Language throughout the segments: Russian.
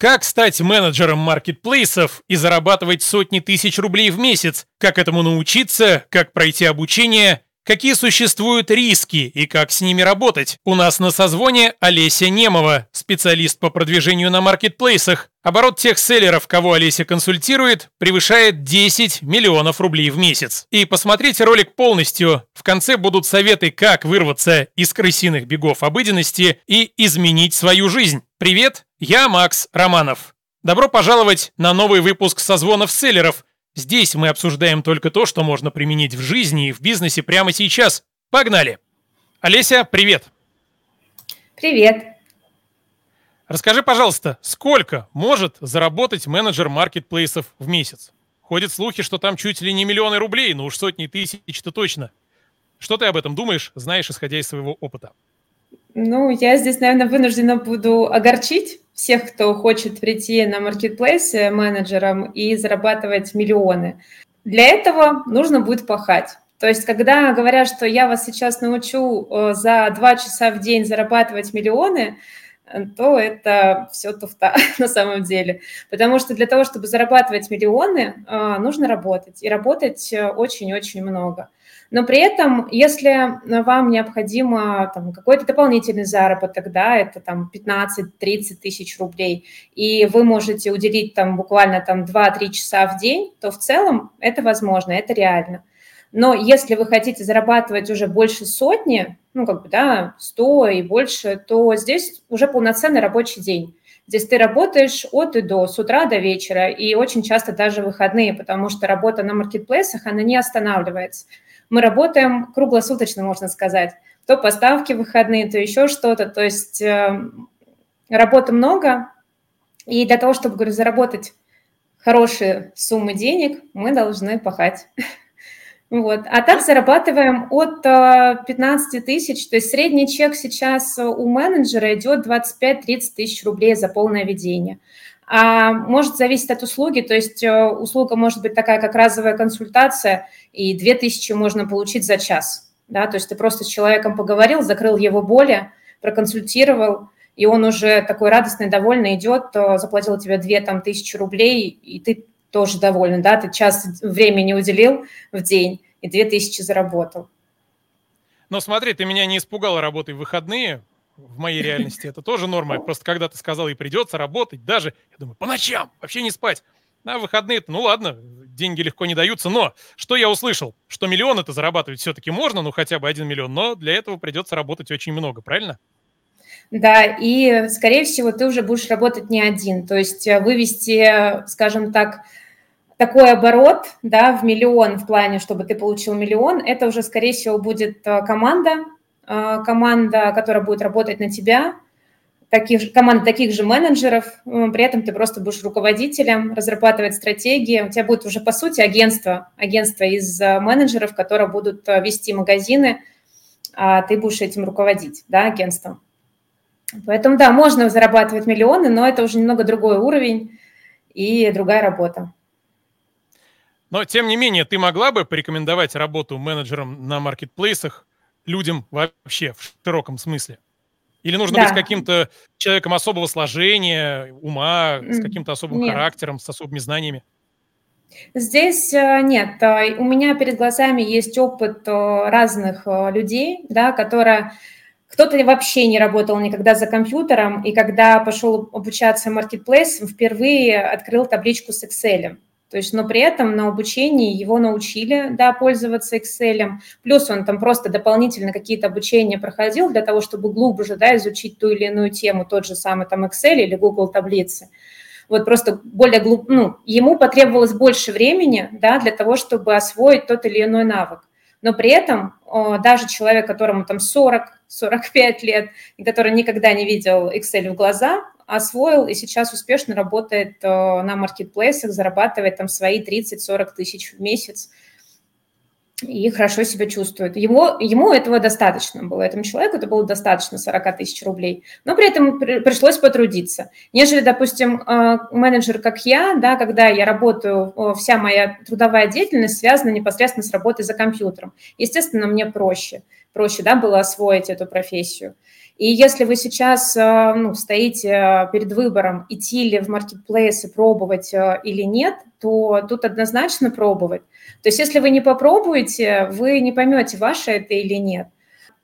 Как стать менеджером маркетплейсов и зарабатывать сотни тысяч рублей в месяц? Как этому научиться? Как пройти обучение? Какие существуют риски и как с ними работать? У нас на созвоне Олеся Немова, специалист по продвижению на маркетплейсах. Оборот тех селлеров, кого Олеся консультирует, превышает 10 миллионов рублей в месяц. И посмотрите ролик полностью. В конце будут советы, как вырваться из крысиных бегов обыденности и изменить свою жизнь. Привет, я Макс Романов. Добро пожаловать на новый выпуск созвонов селлеров. Здесь мы обсуждаем только то, что можно применить в жизни и в бизнесе прямо сейчас. Погнали! Олеся, привет! Привет! Расскажи, пожалуйста, сколько может заработать менеджер маркетплейсов в месяц? Ходят слухи, что там чуть ли не миллионы рублей, но уж сотни тысяч-то точно. Что ты об этом думаешь, знаешь, исходя из своего опыта? Ну, я здесь, наверное, вынуждена буду огорчить всех, кто хочет прийти на маркетплейсы менеджером и зарабатывать миллионы. Для этого нужно будет пахать. То есть, когда говорят, что я вас сейчас научу э, за два часа в день зарабатывать миллионы, э, то это все туфта на самом деле. Потому что для того, чтобы зарабатывать миллионы, э, нужно работать. И работать очень-очень много. Но при этом, если вам необходимо там, какой-то дополнительный заработок, да, это там 15-30 тысяч рублей, и вы можете уделить там буквально там 2-3 часа в день, то в целом это возможно, это реально. Но если вы хотите зарабатывать уже больше сотни, ну, как бы, да, 100 и больше, то здесь уже полноценный рабочий день. Здесь ты работаешь от и до, с утра до вечера, и очень часто даже выходные, потому что работа на маркетплейсах, она не останавливается мы работаем круглосуточно, можно сказать. То поставки выходные, то еще что-то. То есть э, работы много, и для того, чтобы, говорю, заработать хорошие суммы денег, мы должны пахать. Вот. А так зарабатываем от 15 э, тысяч, то есть средний чек сейчас у менеджера идет 25-30 тысяч рублей за полное ведение. А может зависеть от услуги, то есть э, услуга может быть такая, как разовая консультация, и 2000 можно получить за час. Да? То есть ты просто с человеком поговорил, закрыл его боли, проконсультировал, и он уже такой радостный, довольный идет, заплатил тебе 2 там, тысячи рублей, и ты тоже доволен, да, ты час времени уделил в день и 2000 заработал. Но смотри, ты меня не испугала работой в выходные, в моей реальности это тоже норма. Просто когда ты сказал, и придется работать, даже, я думаю, по ночам, вообще не спать. На выходные ну ладно, деньги легко не даются, но что я услышал? Что миллион это зарабатывать все-таки можно, ну хотя бы один миллион, но для этого придется работать очень много, правильно? Да, и, скорее всего, ты уже будешь работать не один. То есть э, вывести, скажем так, такой оборот да, в миллион в плане, чтобы ты получил миллион, это уже, скорее всего, будет э, команда, э, команда, которая будет работать на тебя, таких, команда таких же менеджеров, при этом ты просто будешь руководителем, разрабатывать стратегии. У тебя будет уже, по сути, агентство, агентство из э, менеджеров, которые будут вести магазины, а ты будешь этим руководить, да, агентством. Поэтому, да, можно зарабатывать миллионы, но это уже немного другой уровень и другая работа. Но, тем не менее, ты могла бы порекомендовать работу менеджером на маркетплейсах людям вообще в широком смысле? Или нужно да. быть каким-то человеком особого сложения, ума, с каким-то особым нет. характером, с особыми знаниями? Здесь э, нет. Э, у меня перед глазами есть опыт э, разных людей, да, которые кто-то вообще не работал никогда за компьютером, и когда пошел обучаться Marketplace, впервые открыл табличку с Excel. То есть, но при этом на обучении его научили, да, пользоваться Excel. Плюс он там просто дополнительно какие-то обучения проходил для того, чтобы глубже, да, изучить ту или иную тему, тот же самый там Excel или Google таблицы. Вот просто более глуб, ну, ему потребовалось больше времени, да, для того, чтобы освоить тот или иной навык. Но при этом даже человек, которому там 40-45 лет, и который никогда не видел Excel в глаза, освоил и сейчас успешно работает э, на маркетплейсах, зарабатывает там свои 30-40 тысяч в месяц и хорошо себя чувствует. Ему, ему этого достаточно было, этому человеку это было достаточно 40 тысяч рублей, но при этом при, пришлось потрудиться. Нежели, допустим, э, менеджер, как я, да, когда я работаю, вся моя трудовая деятельность связана непосредственно с работой за компьютером. Естественно, мне проще, проще да, было освоить эту профессию. И если вы сейчас э, ну, стоите перед выбором, идти ли в маркетплейс и пробовать или нет, то тут однозначно пробовать. То есть если вы не попробуете, вы не поймете, ваше это или нет.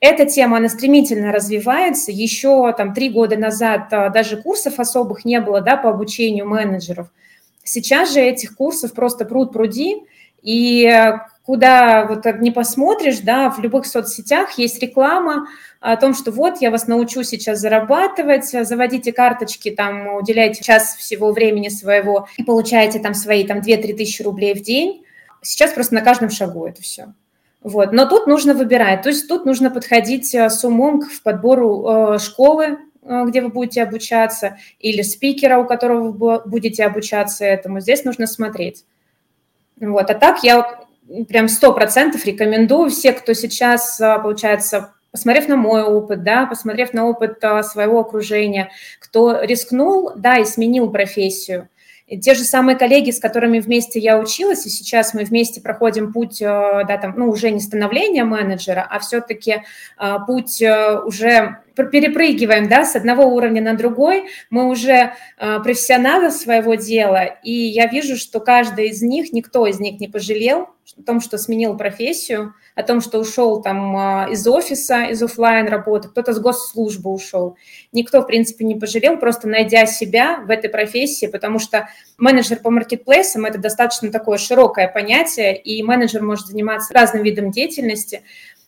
Эта тема, она стремительно развивается. Еще там три года назад даже курсов особых не было да, по обучению менеджеров. Сейчас же этих курсов просто пруд пруди, и куда вот не посмотришь, да, в любых соцсетях есть реклама о том, что вот я вас научу сейчас зарабатывать, заводите карточки, там, уделяйте час всего времени своего и получаете там свои там 2-3 тысячи рублей в день. Сейчас просто на каждом шагу это все. Вот. Но тут нужно выбирать, то есть тут нужно подходить э, с умом к подбору э, школы, э, где вы будете обучаться, или спикера, у которого вы будете обучаться этому. Здесь нужно смотреть. Вот. А так я прям сто процентов рекомендую все, кто сейчас, а, получается, посмотрев на мой опыт, да, посмотрев на опыт а, своего окружения, кто рискнул, да, и сменил профессию. И те же самые коллеги, с которыми вместе я училась, и сейчас мы вместе проходим путь, а, да, там, ну, уже не становления менеджера, а все-таки путь уже перепрыгиваем да, с одного уровня на другой, мы уже э, профессионалы своего дела, и я вижу, что каждый из них, никто из них не пожалел о том, что сменил профессию, о том, что ушел там э, из офиса, из офлайн работы, кто-то с госслужбы ушел. Никто, в принципе, не пожалел, просто найдя себя в этой профессии, потому что менеджер по маркетплейсам – это достаточно такое широкое понятие, и менеджер может заниматься разным видом деятельности,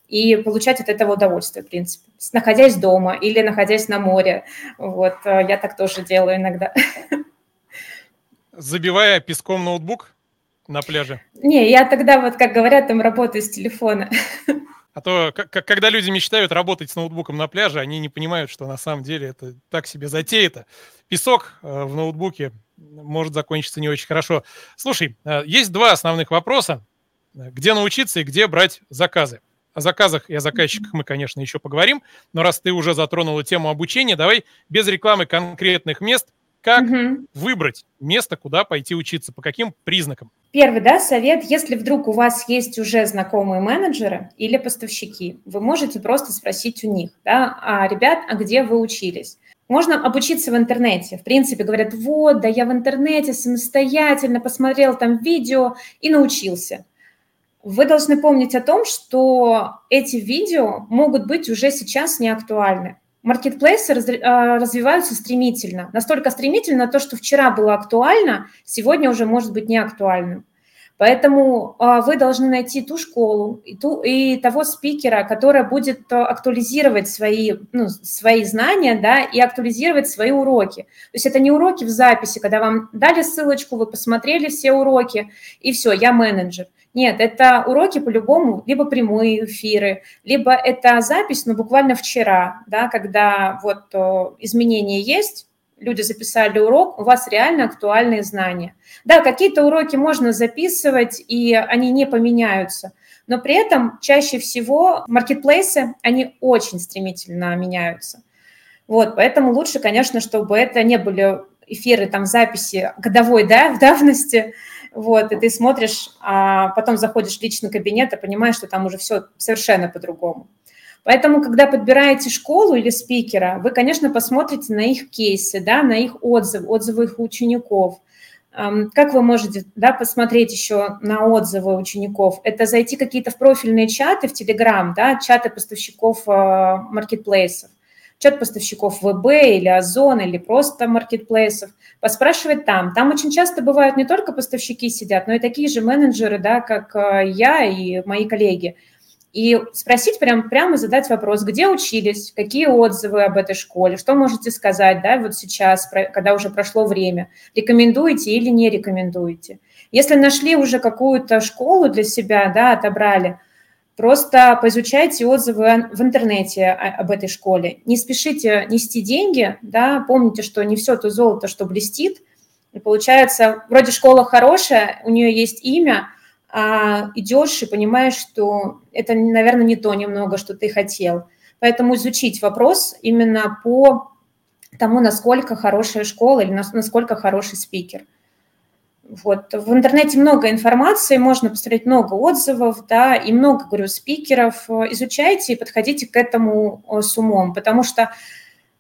и получать от этого удовольствие, в принципе, находясь дома или находясь на море. Вот, э, я так тоже делаю иногда. Забивая песком ноутбук на пляже? Не, я тогда, вот как говорят, там работаю с телефона. А то, когда люди мечтают работать с ноутбуком на пляже, они не понимают, что на самом деле это так себе затея-то. Песок э, в ноутбуке может закончиться не очень хорошо. Слушай, э, есть два основных вопроса. Где научиться и где брать заказы? О заказах и о заказчиках мы, конечно, еще поговорим, но раз ты уже затронула тему обучения, давай без рекламы конкретных мест, как угу. выбрать место, куда пойти учиться, по каким признакам? Первый, да, совет, если вдруг у вас есть уже знакомые менеджеры или поставщики, вы можете просто спросить у них, да, а, ребят, а где вы учились? Можно обучиться в интернете. В принципе, говорят, вот, да я в интернете самостоятельно посмотрел там видео и научился. Вы должны помнить о том, что эти видео могут быть уже сейчас не актуальны. Маркетплейсы а, развиваются стремительно. Настолько стремительно, то, что вчера было актуально, сегодня уже может быть не актуальным. Поэтому а, вы должны найти ту школу и, ту, и того спикера, который будет актуализировать свои, ну, свои знания да, и актуализировать свои уроки. То есть это не уроки в записи, когда вам дали ссылочку, вы посмотрели все уроки, и все, я менеджер. Нет, это уроки по-любому, либо прямые эфиры, либо это запись, но ну, буквально вчера, да, когда вот изменения есть, люди записали урок, у вас реально актуальные знания. Да, какие-то уроки можно записывать, и они не поменяются, но при этом чаще всего маркетплейсы, они очень стремительно меняются. Вот, поэтому лучше, конечно, чтобы это не были эфиры, там, записи годовой, да, в давности, вот, и ты смотришь, а потом заходишь в личный кабинет и понимаешь, что там уже все совершенно по-другому. Поэтому, когда подбираете школу или спикера, вы, конечно, посмотрите на их кейсы, да, на их отзывы, отзывы их учеников. Как вы можете да, посмотреть еще на отзывы учеников? Это зайти какие-то в профильные чаты в Telegram, да, чаты поставщиков а, маркетплейсов чат поставщиков ВБ или Озон, или просто маркетплейсов, поспрашивать там. Там очень часто бывают не только поставщики сидят, но и такие же менеджеры, да, как э, я и мои коллеги. И спросить прям, прямо задать вопрос, где учились, какие отзывы об этой школе, что можете сказать, да, вот сейчас, когда уже прошло время, рекомендуете или не рекомендуете. Если нашли уже какую-то школу для себя, да, отобрали, Просто поизучайте отзывы в интернете об этой школе. Не спешите нести деньги, да, помните, что не все то золото, что блестит. И получается, вроде школа хорошая, у нее есть имя, а идешь и понимаешь, что это, наверное, не то немного, что ты хотел. Поэтому изучить вопрос именно по тому, насколько хорошая школа или насколько хороший спикер – Вот. В интернете много информации, можно посмотреть много отзывов, да, и много, говорю, спикеров. Изучайте и подходите к этому с умом, потому что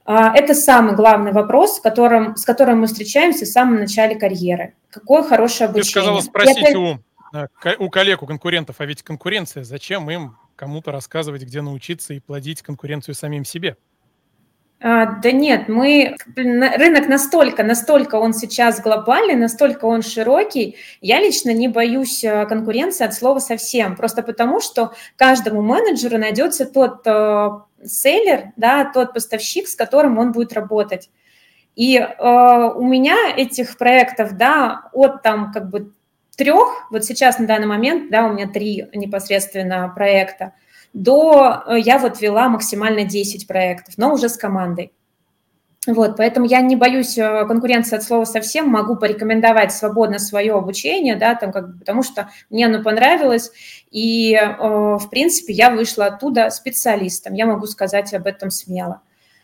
а, это самый главный вопрос, с которым, с которым мы встречаемся в самом начале карьеры. Какое хорошее обучение? Ты сказала спросить это... у, у коллег, у конкурентов, а ведь конкуренция, зачем им кому-то рассказывать, где научиться и плодить конкуренцию самим себе? А, да нет, мы рынок настолько, настолько он сейчас глобальный, настолько он широкий. Я лично не боюсь а, конкуренции от слова совсем, просто потому что каждому менеджеру найдется тот а, селлер, да, тот поставщик, с которым он будет работать. И э, у меня этих проектов, да, от там как бы трех, вот сейчас на данный момент, да, у меня три непосредственно проекта, до э, я вот вела максимально 10 проектов, но уже с командой. Вот, поэтому я не боюсь э, конкуренции от слова совсем, могу порекомендовать свободно свое обучение, да, там как потому что мне оно понравилось, и, э, в принципе, я вышла оттуда специалистом, я могу сказать об этом смело.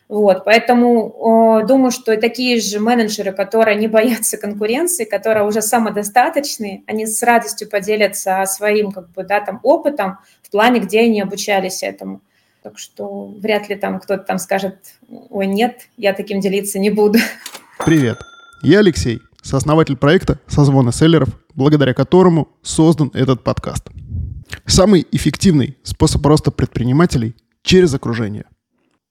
Вот, поэтому э, думаю, что такие же менеджеры, которые не боятся конкуренции, которые уже самодостаточные, они с радостью поделятся своим как бы, да, там, опытом в плане, где они обучались этому. Так что вряд ли там кто-то там скажет, ой, нет, я таким делиться не буду. Привет, я Алексей, сооснователь проекта «Созвоны селлеров», благодаря которому создан этот подкаст. Самый эффективный способ роста предпринимателей через окружение.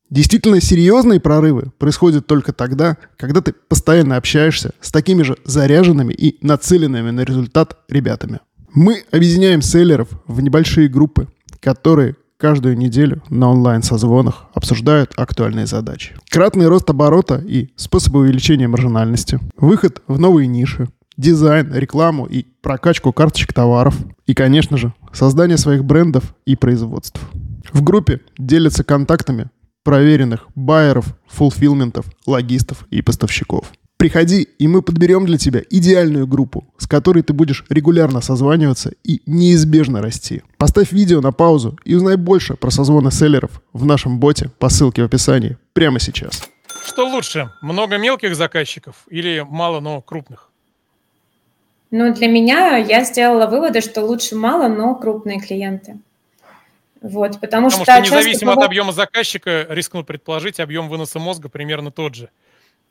Действительно серьезные прорывы происходят только тогда, когда ты постоянно общаешься с такими же заряженными и нацеленными на результат ребятами. Мы объединяем селлеров в небольшие группы, которые каждую неделю на онлайн-созвонах обсуждают актуальные задачи. Кратный рост оборота и способы увеличения маржинальности, выход в новые ниши, дизайн, рекламу и прокачку карточек товаров. И, конечно же, создание своих брендов и производств. В группе делятся контактами проверенных байеров, фулфилментов, логистов и поставщиков. Приходи, и мы подберем для тебя идеальную группу, с которой ты будешь регулярно созваниваться и неизбежно расти. Поставь видео на паузу и узнай больше про созвоны селлеров в нашем боте по ссылке в описании прямо сейчас. Что лучше, много мелких заказчиков или мало, но крупных? Ну, для меня я сделала выводы, что лучше мало, но крупные клиенты. Вот, потому, потому что, что независимо часто... от объема заказчика, рискну предположить, объем выноса мозга примерно тот же.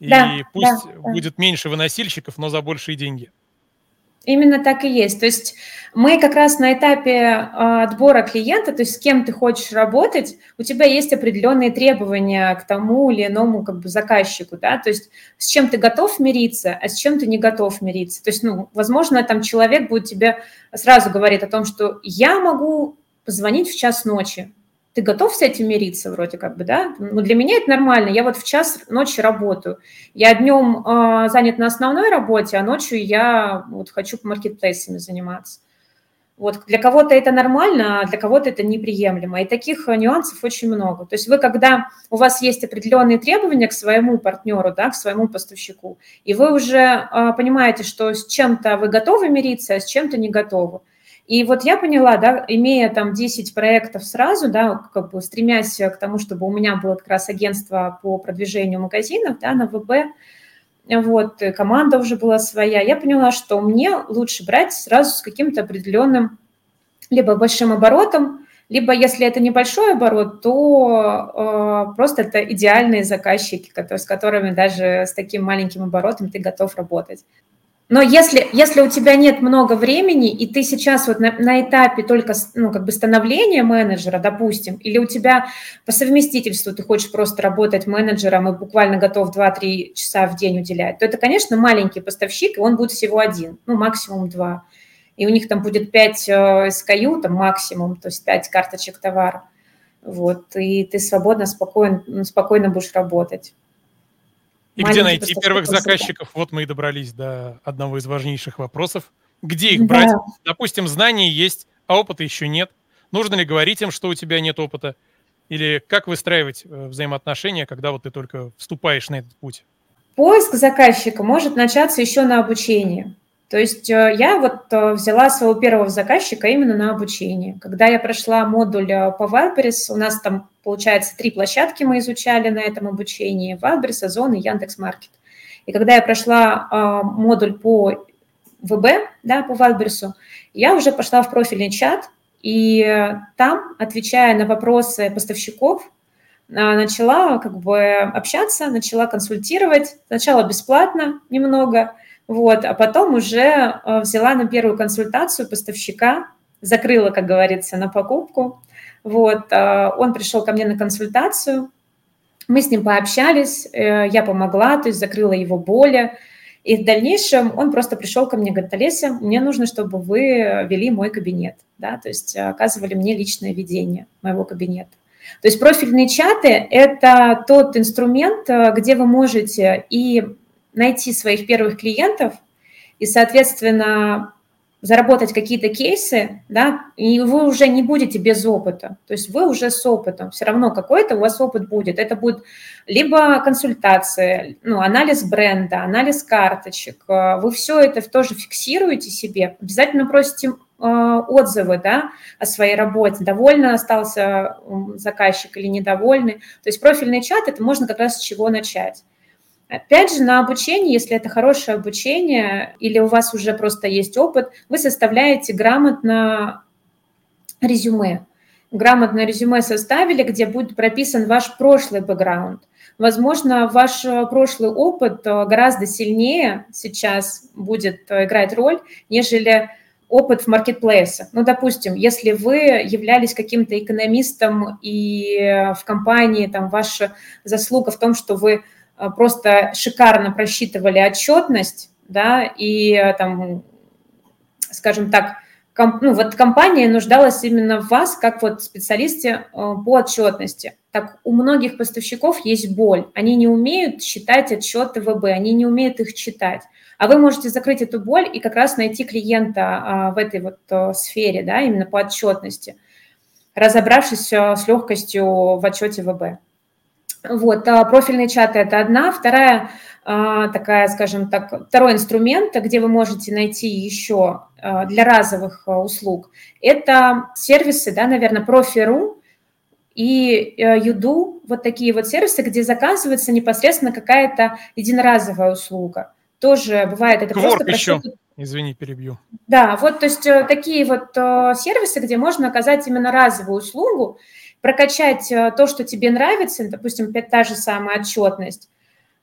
И да, пусть да, будет да. меньше выносильщиков, но за большие деньги. Именно так и есть. То есть мы как раз на этапе а, отбора клиента, то есть с кем ты хочешь работать, у тебя есть определенные требования к тому или иному как бы заказчику, да, то есть с чем ты готов мириться, а с чем ты не готов мириться. То есть, ну, возможно, там человек будет тебе сразу говорить о том, что я могу позвонить в час ночи, ты готов с этим мириться вроде как бы, да? Ну, для меня это нормально. Я вот в час ночи работаю. Я днем э, занят на основной работе, а ночью я вот хочу маркетплейсами заниматься. Вот для кого-то это нормально, а для кого-то это неприемлемо. И таких нюансов очень много. То есть вы, когда у вас есть определенные требования к своему партнеру, да, к своему поставщику, и вы уже э, понимаете, что с чем-то вы готовы мириться, а с чем-то не готовы, и вот я поняла, да, имея там 10 проектов сразу, да, как бы стремясь к тому, чтобы у меня было как раз агентство по продвижению магазинов, да, на ВБ, вот, команда уже была своя, я поняла, что мне лучше брать сразу с каким-то определенным либо большим оборотом, либо если это небольшой оборот, то э, просто это идеальные заказчики, которые, с которыми даже с таким маленьким оборотом ты готов работать. Но если, если у тебя нет много времени, и ты сейчас вот на, на этапе только ну, как бы становления менеджера, допустим, или у тебя по совместительству ты хочешь просто работать менеджером и буквально готов 2-3 часа в день уделять, то это, конечно, маленький поставщик, и он будет всего один, ну, максимум два. И у них там будет 5 SKU, там максимум, то есть 5 карточек товара. Вот, и ты свободно, спокойно, спокойно будешь работать. И где найти первых заказчиков? Вот мы и добрались до одного из важнейших вопросов. Где их брать? Да. Допустим, знания есть, а опыта еще нет. Нужно ли говорить им, что у тебя нет опыта? Или как выстраивать э, взаимоотношения, когда вот ты только вступаешь на этот путь? Поиск заказчика может начаться еще на обучении. То есть э, я вот э, взяла своего первого заказчика именно на обучение. Когда я прошла модуль по Wildberries, у нас там Получается, три площадки мы изучали на этом обучении. Wildberries, Озон и Яндекс.Маркет. И когда я прошла э, модуль по ВБ, да, по Валберсу, я уже пошла в профильный чат, и там, отвечая на вопросы поставщиков, начала как бы общаться, начала консультировать. Сначала бесплатно немного, вот, а потом уже а, взяла на первую консультацию поставщика, закрыла, как говорится, на покупку. Вот, а, он пришел ко мне на консультацию, мы с ним пообщались, э, я помогла, то есть закрыла его боли. И в дальнейшем он просто пришел ко мне, говорит, Олеся, мне нужно, чтобы вы вели мой кабинет, да, то есть оказывали мне личное ведение моего кабинета. То есть профильные чаты – это тот инструмент, э, где вы можете и найти своих первых клиентов, и, соответственно, заработать какие-то кейсы, да, и вы уже не будете без опыта. То есть вы уже с опытом. Все равно какой-то у вас опыт будет. Это будет либо консультация, ну, анализ бренда, анализ карточек. Э, вы все это тоже фиксируете себе. Обязательно просите Э, отзывы да, о своей работе, довольно остался заказчик или недовольный. То есть профильный чат – это можно как раз с чего начать. Опять же, на обучение, если это хорошее обучение или у вас уже просто есть опыт, вы составляете грамотно резюме. Грамотное резюме составили, где будет прописан ваш прошлый бэкграунд. Возможно, ваш прошлый опыт э, гораздо сильнее сейчас будет э, играть роль, нежели опыт в маркетплейсах. Ну, допустим, если вы являлись каким-то экономистом и в компании там ваша заслуга в том, что вы э, просто шикарно просчитывали отчетность, да, и э, там, скажем так, комп, ну, вот компания нуждалась именно в вас, как вот специалисте э, по отчетности. Так у многих поставщиков есть боль. Они не умеют считать отчеты ВБ, они не умеют их читать. А вы можете закрыть эту боль и как раз найти клиента а, в этой вот а, сфере, да, именно по отчетности, разобравшись а, с легкостью в отчете ВБ. Вот, профильные чаты – это одна. Вторая такая, скажем так, второй инструмент, где вы можете найти еще для разовых услуг, это сервисы, да, наверное, Профи.ру и Юду, вот такие вот сервисы, где заказывается непосредственно какая-то единоразовая услуга тоже бывает это Кворк просто... еще. Извини, перебью. Да, вот, то есть э, такие вот э, сервисы, где можно оказать именно разовую услугу, прокачать э, то, что тебе нравится, допустим, та же самая отчетность.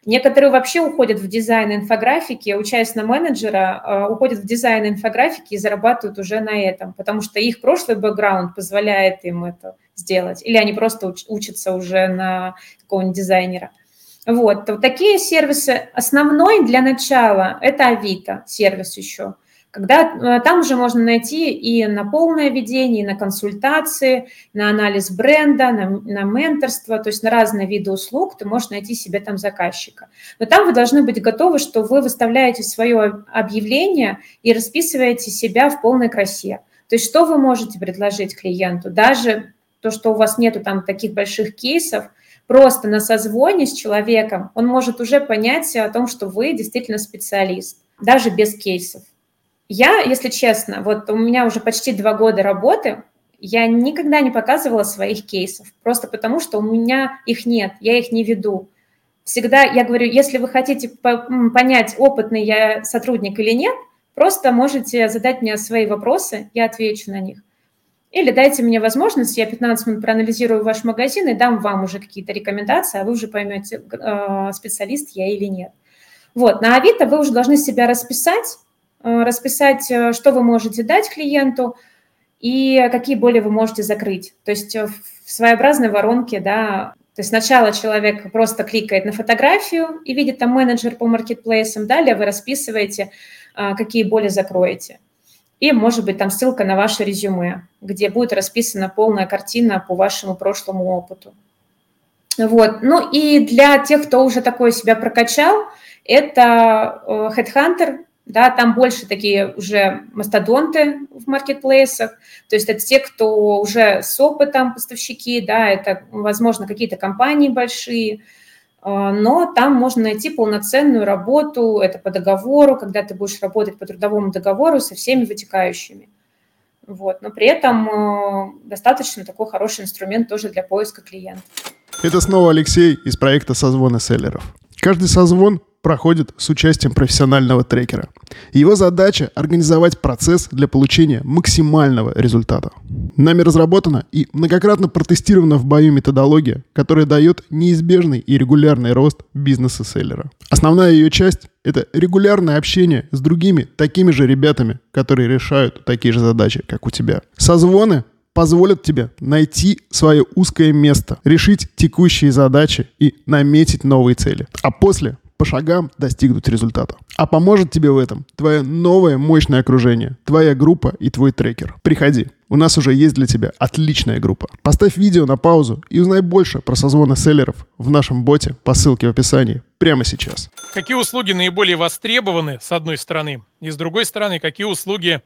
Некоторые вообще уходят в дизайн инфографики, учась на менеджера, уходят в дизайн инфографики и зарабатывают уже на этом, потому что их прошлый бэкграунд позволяет им это сделать. Или они просто учатся уже на какого-нибудь дизайнера. Вот, вот такие сервисы. Основной для начала – это Авито сервис еще. Когда э, там уже можно найти и на полное ведение, и на консультации, на анализ бренда, на, на менторство, то есть на разные виды услуг ты можешь найти себе там заказчика. Но там вы должны быть готовы, что вы выставляете свое объявление и расписываете себя в полной красе. То есть что вы можете предложить клиенту, даже то, что у вас нету там таких больших кейсов, просто на созвоне с человеком он может уже понять о том, что вы действительно специалист, даже без кейсов. Я, если честно, вот у меня уже почти два года работы, я никогда не показывала своих кейсов, просто потому что у меня их нет, я их не веду. Всегда я говорю, если вы хотите понять, опытный я сотрудник или нет, просто можете задать мне свои вопросы, я отвечу на них. Или дайте мне возможность, я 15 минут проанализирую ваш магазин и дам вам уже какие-то рекомендации, а вы уже поймете, э, специалист я или нет. Вот, на Авито вы уже должны себя расписать, расписать, э, что вы можете дать клиенту и какие боли вы можете закрыть. То есть в своеобразной воронке, да, то есть сначала человек просто кликает на фотографию и видит там менеджер по маркетплейсам, далее вы расписываете, какие боли закроете и, может быть, там ссылка на ваше резюме, где будет расписана полная картина по вашему прошлому опыту. Вот. Ну и для тех, кто уже такое себя прокачал, это э, Headhunter, да, там больше такие уже мастодонты в маркетплейсах, то есть это те, кто уже с опытом поставщики, да, это, возможно, какие-то компании большие, а, но там можно найти полноценную работу, это по договору, когда ты будешь работать по трудовому договору со всеми вытекающими. Вот. Но при этом э, достаточно такой хороший инструмент тоже для поиска клиентов. Это снова Алексей из проекта «Созвоны селлеров». Каждый созвон проходит с участием профессионального трекера. Его задача – организовать процесс для получения максимального результата. Нами разработана и многократно протестирована в бою методология, которая дает неизбежный и регулярный рост бизнеса селлера. Основная ее часть – это регулярное общение с другими такими же ребятами, которые решают такие же задачи, как у тебя. Созвоны позволят тебе найти свое узкое место, решить текущие задачи и наметить новые цели. А после по шагам достигнуть результата. А поможет тебе в этом твое новое мощное окружение, твоя группа и твой трекер. Приходи, у нас уже есть для тебя отличная группа. Поставь видео на паузу и узнай больше про созвоны селлеров в нашем боте по ссылке в описании прямо сейчас. Какие услуги наиболее востребованы, с одной стороны, и с другой стороны, какие услуги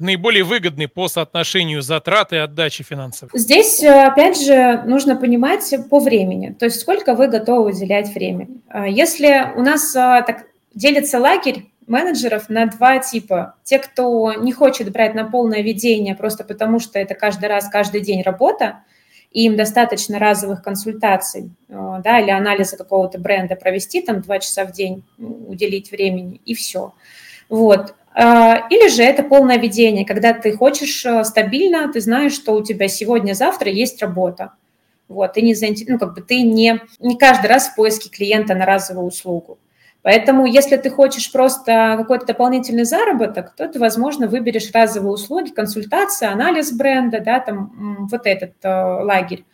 наиболее выгодны по соотношению затрат и отдачи финансов? Здесь, э, опять же, нужно понимать по времени, то есть сколько вы готовы уделять времени. Э, если у нас э, так делится лагерь менеджеров на два типа. Те, кто не хочет брать на полное ведение просто потому, что это каждый раз, каждый день работа, и им достаточно разовых консультаций, да, или анализа какого-то бренда провести, там, два часа в день уделить времени, и все. Вот. А, или же это полное ведение, когда ты хочешь э, стабильно, ты знаешь, что у тебя сегодня-завтра есть работа. Вот, ты не, ну, как бы ты не, не каждый раз в поиске клиента на разовую услугу. Поэтому, если ты хочешь просто какой-то дополнительный заработок, то ты, возможно, выберешь разовые услуги, консультация, анализ бренда, да, там вот этот э, лагерь.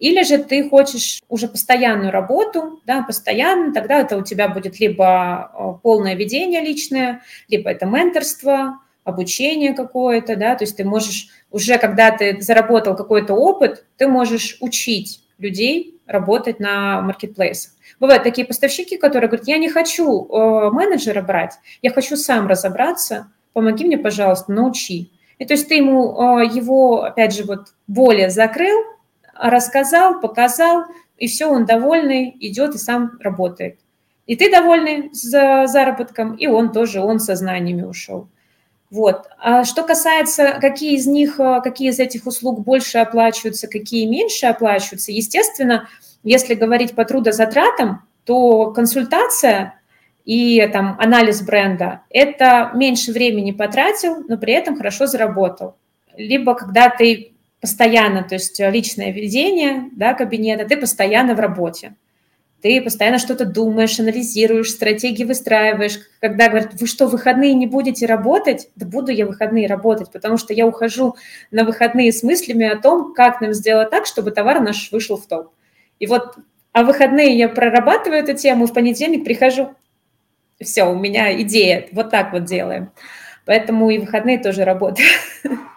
Или же ты хочешь уже постоянную работу, да, постоянно, тогда это у тебя будет либо э, полное ведение личное, либо это менторство, обучение какое-то, да, то есть ты можешь уже, когда ты заработал какой-то опыт, ты можешь учить людей работать на маркетплейсах. Бывают такие поставщики, которые говорят, я не хочу э, менеджера брать, я хочу сам разобраться, помоги мне, пожалуйста, научи. И то есть ты ему э, его, опять же, вот более закрыл, рассказал, показал, и все, он довольный, идет и сам работает. И ты довольный за заработком, и он тоже, он со знаниями ушел. Вот. А что касается, какие из них, э, какие из этих услуг больше оплачиваются, какие меньше оплачиваются, естественно, если говорить по трудозатратам, то консультация и там анализ бренда – это меньше времени потратил, но при этом хорошо заработал. Либо когда ты постоянно, то есть личное ведение да, кабинета, ты постоянно в работе. Ты постоянно что-то думаешь, анализируешь, стратегии выстраиваешь. Когда говорят, вы что, выходные не будете работать? Да буду я выходные работать, потому что я ухожу на выходные с мыслями о том, как нам сделать так, чтобы товар наш вышел в топ. И вот, а выходные я прорабатываю эту тему, в понедельник прихожу, все, у меня идея, вот так вот делаем. Поэтому и выходные тоже работаю.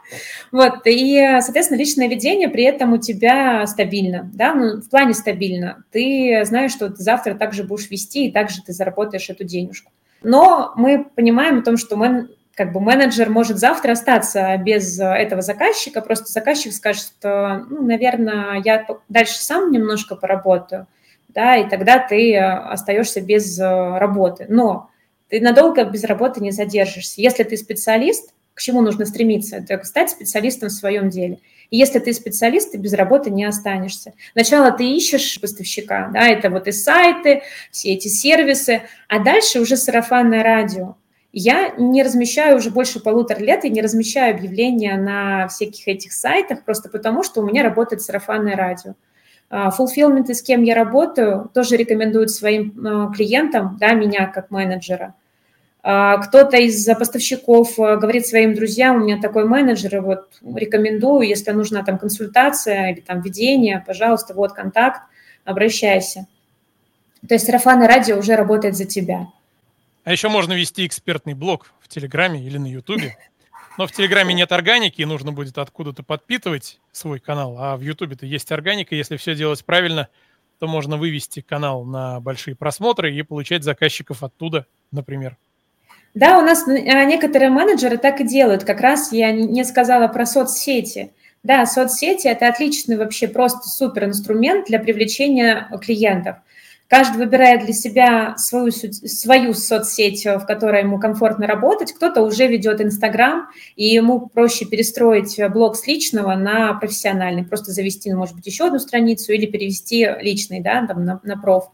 Вот, и, соответственно, личное ведение при этом у тебя стабильно, да, ну, в плане стабильно. Ты знаешь, что ты завтра также будешь вести, и также ты заработаешь эту денежку. Но мы понимаем о том, что мы как бы менеджер может завтра остаться без этого заказчика, просто заказчик скажет, что, ну, наверное, я дальше сам немножко поработаю, да, и тогда ты остаешься без работы. Но ты надолго без работы не задержишься. Если ты специалист, к чему нужно стремиться? Это стать специалистом в своем деле. И если ты специалист, ты без работы не останешься. Сначала ты ищешь поставщика, да, это вот и сайты, все эти сервисы, а дальше уже сарафанное радио. Я не размещаю уже больше полутора лет, и не размещаю объявления на всяких этих сайтах, просто потому что у меня работает сарафанное радио. Fulfillment, с кем я работаю, тоже рекомендуют своим а, клиентам, да, меня как менеджера – а, кто-то из поставщиков э, говорит своим друзьям, у меня такой менеджер, вот рекомендую, если нужна там консультация или там ведение, пожалуйста, вот контакт, обращайся. То есть сарафанное радио уже работает за тебя. А еще можно вести экспертный блог в Телеграме или на Ютубе. Но в Телеграме нет органики, и нужно будет откуда-то подпитывать свой канал. А в Ютубе-то есть органика. Если все делать правильно, то можно вывести канал на большие просмотры и получать заказчиков оттуда, например. Да, у нас а, некоторые менеджеры так и делают. Как раз я не сказала про соцсети. Да, соцсети – это отличный вообще просто супер инструмент для привлечения клиентов. Каждый выбирает для себя свою, свою соцсеть, в которой ему комфортно работать. Кто-то уже ведет Инстаграм, и ему проще перестроить блог с личного на профессиональный. Просто завести, может быть, еще одну страницу или перевести личный, да, там, на, на проф.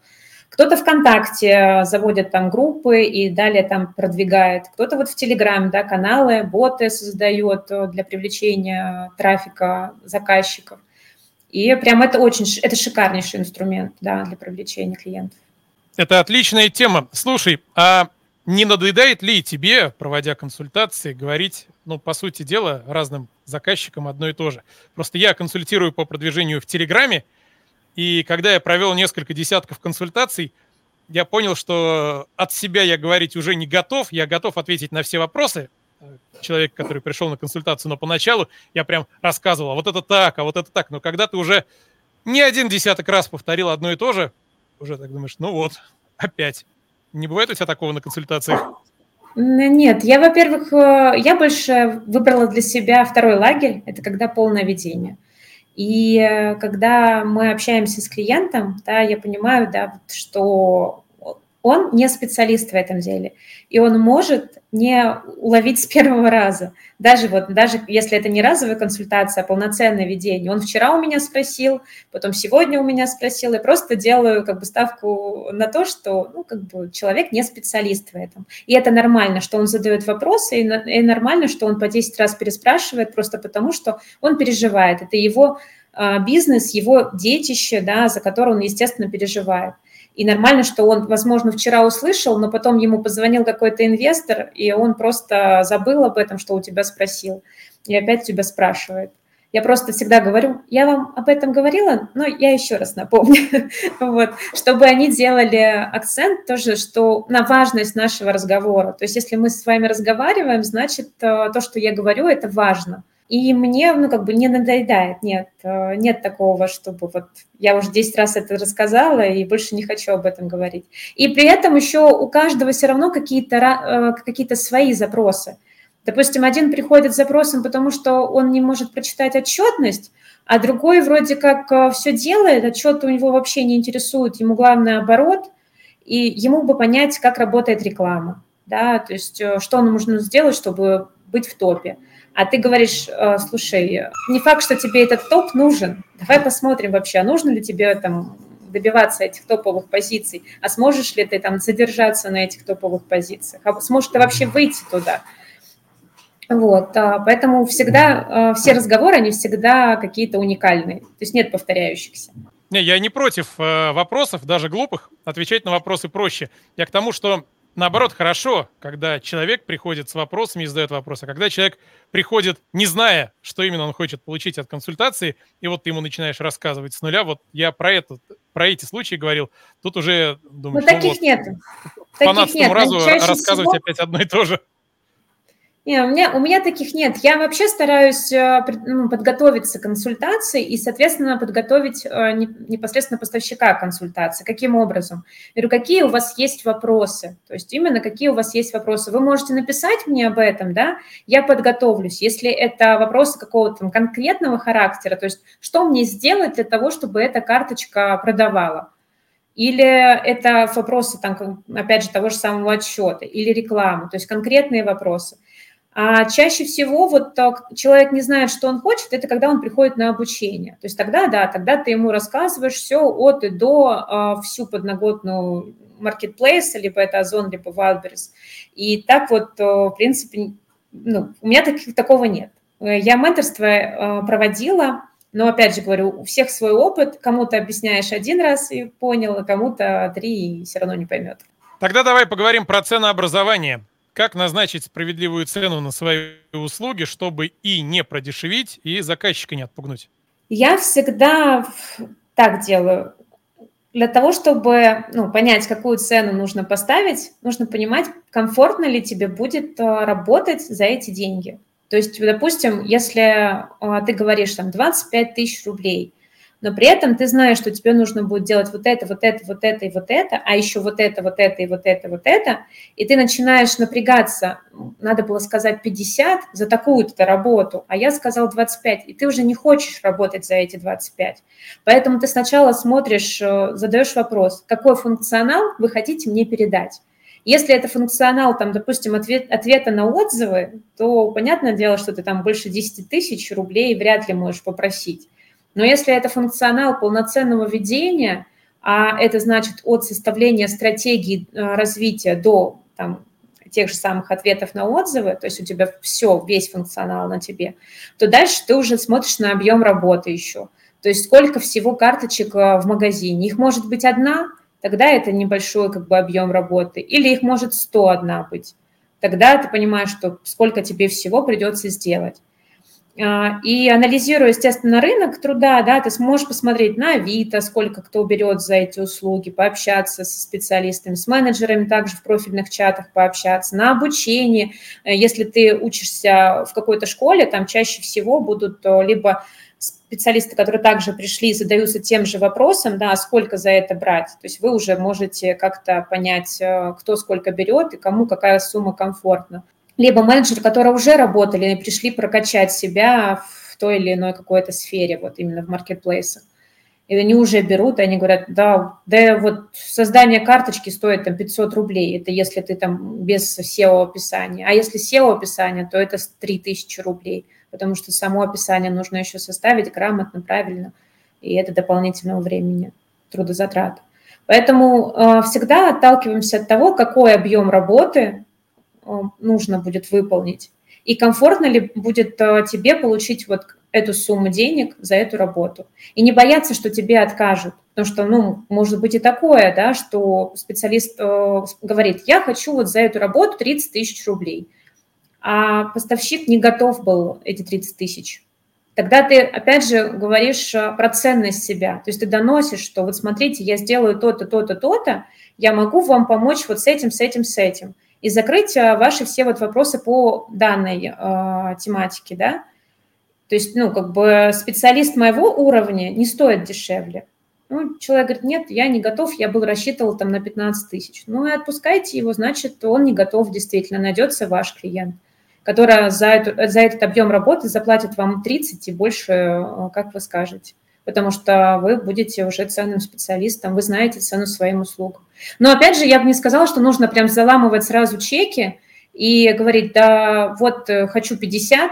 Кто-то ВКонтакте заводит там группы и далее там продвигает. Кто-то вот в Телеграме, да, каналы, боты создает для привлечения трафика заказчиков. И прям это очень, это шикарнейший инструмент, да, для привлечения клиентов. Это отличная тема. Слушай, а не надоедает ли тебе, проводя консультации, говорить, ну, по сути дела, разным заказчикам одно и то же? Просто я консультирую по продвижению в Телеграме, и когда я провел несколько десятков консультаций, я понял, что от себя я говорить уже не готов, я готов ответить на все вопросы, человек, который пришел на консультацию, но поначалу я прям рассказывал, а вот это так, а вот это так. Но когда ты уже не один десяток раз повторил одно и то же, уже так думаешь, ну вот, опять. Не бывает у тебя такого на консультациях? Нет, я, во-первых, э, я больше выбрала для себя второй лагерь, это когда полное ведение. И э, когда мы общаемся с клиентом, да, я понимаю, да, что он не специалист в этом деле, и он может не уловить с первого раза. Даже вот, даже если это не разовая консультация, а полноценное ведение. Он вчера у меня спросил, потом сегодня у меня спросил, я просто делаю как бы ставку на то, что ну, как бы человек не специалист в этом. И это нормально, что он задает вопросы, и, нормально, что он по 10 раз переспрашивает, просто потому что он переживает. Это его а, бизнес, его детище, да, за которое он, естественно, переживает. И нормально, что он, возможно, вчера услышал, но потом ему позвонил какой-то инвестор, и он просто забыл об этом, что у тебя спросил, и опять тебя спрашивает. Я просто всегда говорю, я вам об этом говорила, но я еще раз напомню, вот, чтобы они делали акцент тоже, что на важность нашего разговора. То есть если мы с вами разговариваем, значит, э, то, что я говорю, это важно. И мне, ну, как бы не надоедает, нет, э, нет такого, чтобы вот я уже 10 раз это рассказала и больше не хочу об этом говорить. И при этом еще у каждого все равно какие-то э, какие свои запросы. Допустим, один приходит с запросом, потому что он не может прочитать отчетность, а другой вроде как э, все делает, отчет у него вообще не интересует, ему главное оборот, и ему бы понять, как работает реклама, да, то есть что нужно сделать, чтобы быть в топе а ты говоришь, «Э, слушай, не факт, что тебе этот топ нужен, давай посмотрим вообще, а нужно ли тебе там добиваться этих топовых позиций, а сможешь ли ты там задержаться на этих топовых позициях, а сможешь ты вообще выйти туда. Вот, а, поэтому всегда, э, все разговоры, они всегда какие-то уникальные, то есть нет повторяющихся. Не, я не против э, вопросов, даже глупых, отвечать на вопросы проще. Я к тому, что наоборот, хорошо, когда человек приходит с вопросами и задает вопросы. А когда человек приходит, не зная, что именно он хочет получить от консультации, и вот ты ему начинаешь рассказывать с нуля, вот я про это, про эти случаи говорил, тут уже думаю, ну, таких вот, нет. По 15 разу рассказывать всего... опять одно и то же. Не, у, меня, у меня таких нет. Я вообще стараюсь э, ну, подготовиться к консультации и, соответственно, подготовить э, непосредственно поставщика консультации. Каким образом? Я говорю, какие у вас есть вопросы? То есть именно какие у вас есть вопросы. Вы можете написать мне об этом, да? Я подготовлюсь. Если это вопросы какого-то конкретного характера, то есть что мне сделать для того, чтобы эта карточка продавала? Или это вопросы, там, опять же, того же самого отчета, или рекламы, то есть конкретные вопросы – а чаще всего вот человек не знает, что он хочет, это когда он приходит на обучение. То есть тогда, да, тогда ты ему рассказываешь все от и до, а, всю подноготную маркетплейса, либо это Озон, либо Wildberries. И так вот, в принципе, ну, у меня таких, такого нет. Я менторство а, проводила, но, опять же говорю, у всех свой опыт. Кому-то объясняешь один раз и понял, а кому-то три и все равно не поймет. Тогда давай поговорим про ценообразование. Как назначить справедливую цену на свои услуги, чтобы и не продешевить, и заказчика не отпугнуть? Я всегда так делаю. Для того, чтобы ну, понять, какую цену нужно поставить, нужно понимать, комфортно ли тебе будет а, работать за эти деньги. То есть, допустим, если а, ты говоришь там 25 тысяч рублей – но при этом ты знаешь, что тебе нужно будет делать вот это, вот это, вот это и вот это, а еще вот это, вот это и вот это, вот это, и ты начинаешь напрягаться, надо было сказать 50 за такую-то работу, а я сказал 25, и ты уже не хочешь работать за эти 25. Поэтому ты сначала смотришь, э, задаешь вопрос, какой функционал вы хотите мне передать. Если это функционал, там, допустим, ответ, ответа на отзывы, то понятное дело, что ты там больше 10 тысяч рублей вряд ли можешь попросить. Но если это функционал полноценного ведения, а это значит от составления стратегии развития до там, тех же самых ответов на отзывы, то есть у тебя все, весь функционал на тебе, то дальше ты уже смотришь на объем работы еще. То есть сколько всего карточек в магазине. Их может быть одна, тогда это небольшой как бы объем работы, или их может 101 быть. Тогда ты понимаешь, что сколько тебе всего придется сделать. А, и анализируя, естественно, рынок труда, да, ты сможешь посмотреть на Авито, сколько кто берет за эти услуги, пообщаться со специалистами, с менеджерами также в профильных чатах пообщаться, на обучение. Э, если ты учишься в какой-то школе, там чаще всего будут э, либо специалисты, которые также пришли, задаются тем же вопросом, да, сколько за это брать. То есть вы уже можете как-то понять, э, кто сколько берет и кому какая сумма комфортна либо менеджеры, которые уже работали и пришли прокачать себя в той или иной какой-то сфере, вот именно в маркетплейсах. И они уже берут, и они говорят, да, да вот создание карточки стоит там 500 рублей, это если ты там без SEO-описания. А если SEO-описание, то это 3000 рублей, потому что само описание нужно еще составить грамотно, правильно, и это дополнительного времени, трудозатрат. Поэтому э, всегда отталкиваемся от того, какой объем работы нужно будет выполнить. И комфортно ли будет э, тебе получить вот эту сумму денег за эту работу. И не бояться, что тебе откажут. Потому что, ну, может быть и такое, да, что специалист э, говорит, я хочу вот за эту работу 30 тысяч рублей, а поставщик не готов был эти 30 тысяч. Тогда ты, опять же, говоришь про ценность себя. То есть ты доносишь, что вот смотрите, я сделаю то-то, то-то, то-то, я могу вам помочь вот с этим, с этим, с этим и закрыть э, ваши все вот вопросы по данной э, тематике, да. То есть, ну, как бы специалист моего уровня не стоит дешевле. Ну, человек говорит, нет, я не готов, я был рассчитывал там на 15 тысяч. Ну, и отпускайте его, значит, он не готов действительно, найдется ваш клиент, который за, эту, за этот объем работы заплатит вам 30 и больше, э, как вы скажете потому что вы будете уже ценным специалистом, вы знаете цену своим услугам. Но опять же, я бы не сказала, что нужно прям заламывать сразу чеки и говорить, да, вот э, хочу 50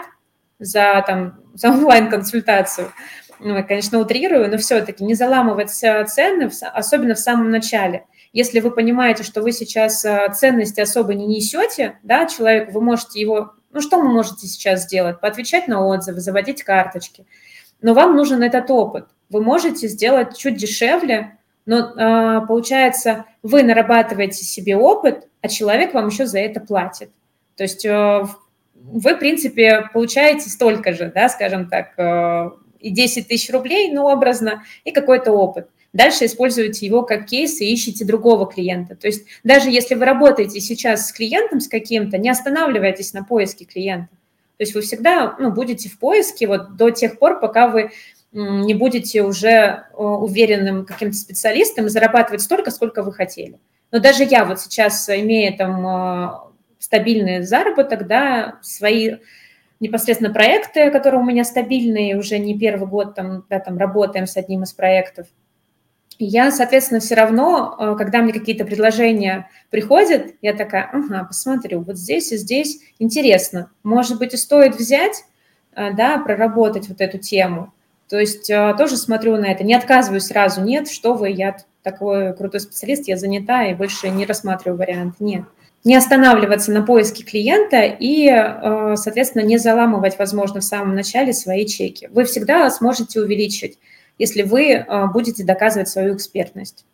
за, там, за онлайн-консультацию. Ну, я, конечно, утрирую, но все-таки не заламывать цены, особенно в самом начале. Если вы понимаете, что вы сейчас э, ценности особо не несете, да, человеку, вы можете его, ну, что вы можете сейчас сделать? Поотвечать на отзывы, заводить карточки – но вам нужен этот опыт. Вы можете сделать чуть дешевле, но а, получается, вы нарабатываете себе опыт, а человек вам еще за это платит. То есть э, вы, в принципе, получаете столько же, да, скажем так, э, и 10 тысяч рублей, ну, образно, и какой-то опыт. Дальше используете его как кейс и ищете другого клиента. То есть даже если вы работаете сейчас с клиентом, с каким-то, не останавливайтесь на поиске клиента. То есть вы всегда ну, будете в поиске вот до тех пор, пока вы не будете уже э, уверенным каким-то специалистом и зарабатывать столько, сколько вы хотели. Но даже я вот сейчас, имея там э, стабильный заработок, да, свои непосредственно проекты, которые у меня стабильные, уже не первый год там, да, там работаем с одним из проектов, я, соответственно, все равно, э, когда мне какие-то предложения приходят, я такая, ага, посмотрю, вот здесь и здесь интересно. Может быть, и стоит взять, э, да, проработать вот эту тему. То есть э, тоже смотрю на это, не отказываюсь сразу, нет, что вы, я такой крутой специалист, я занята и больше не рассматриваю вариант, нет. Не останавливаться на поиске клиента и, соответственно, не заламывать, возможно, в самом начале свои чеки. Вы всегда сможете увеличить если вы а, будете доказывать свою экспертность.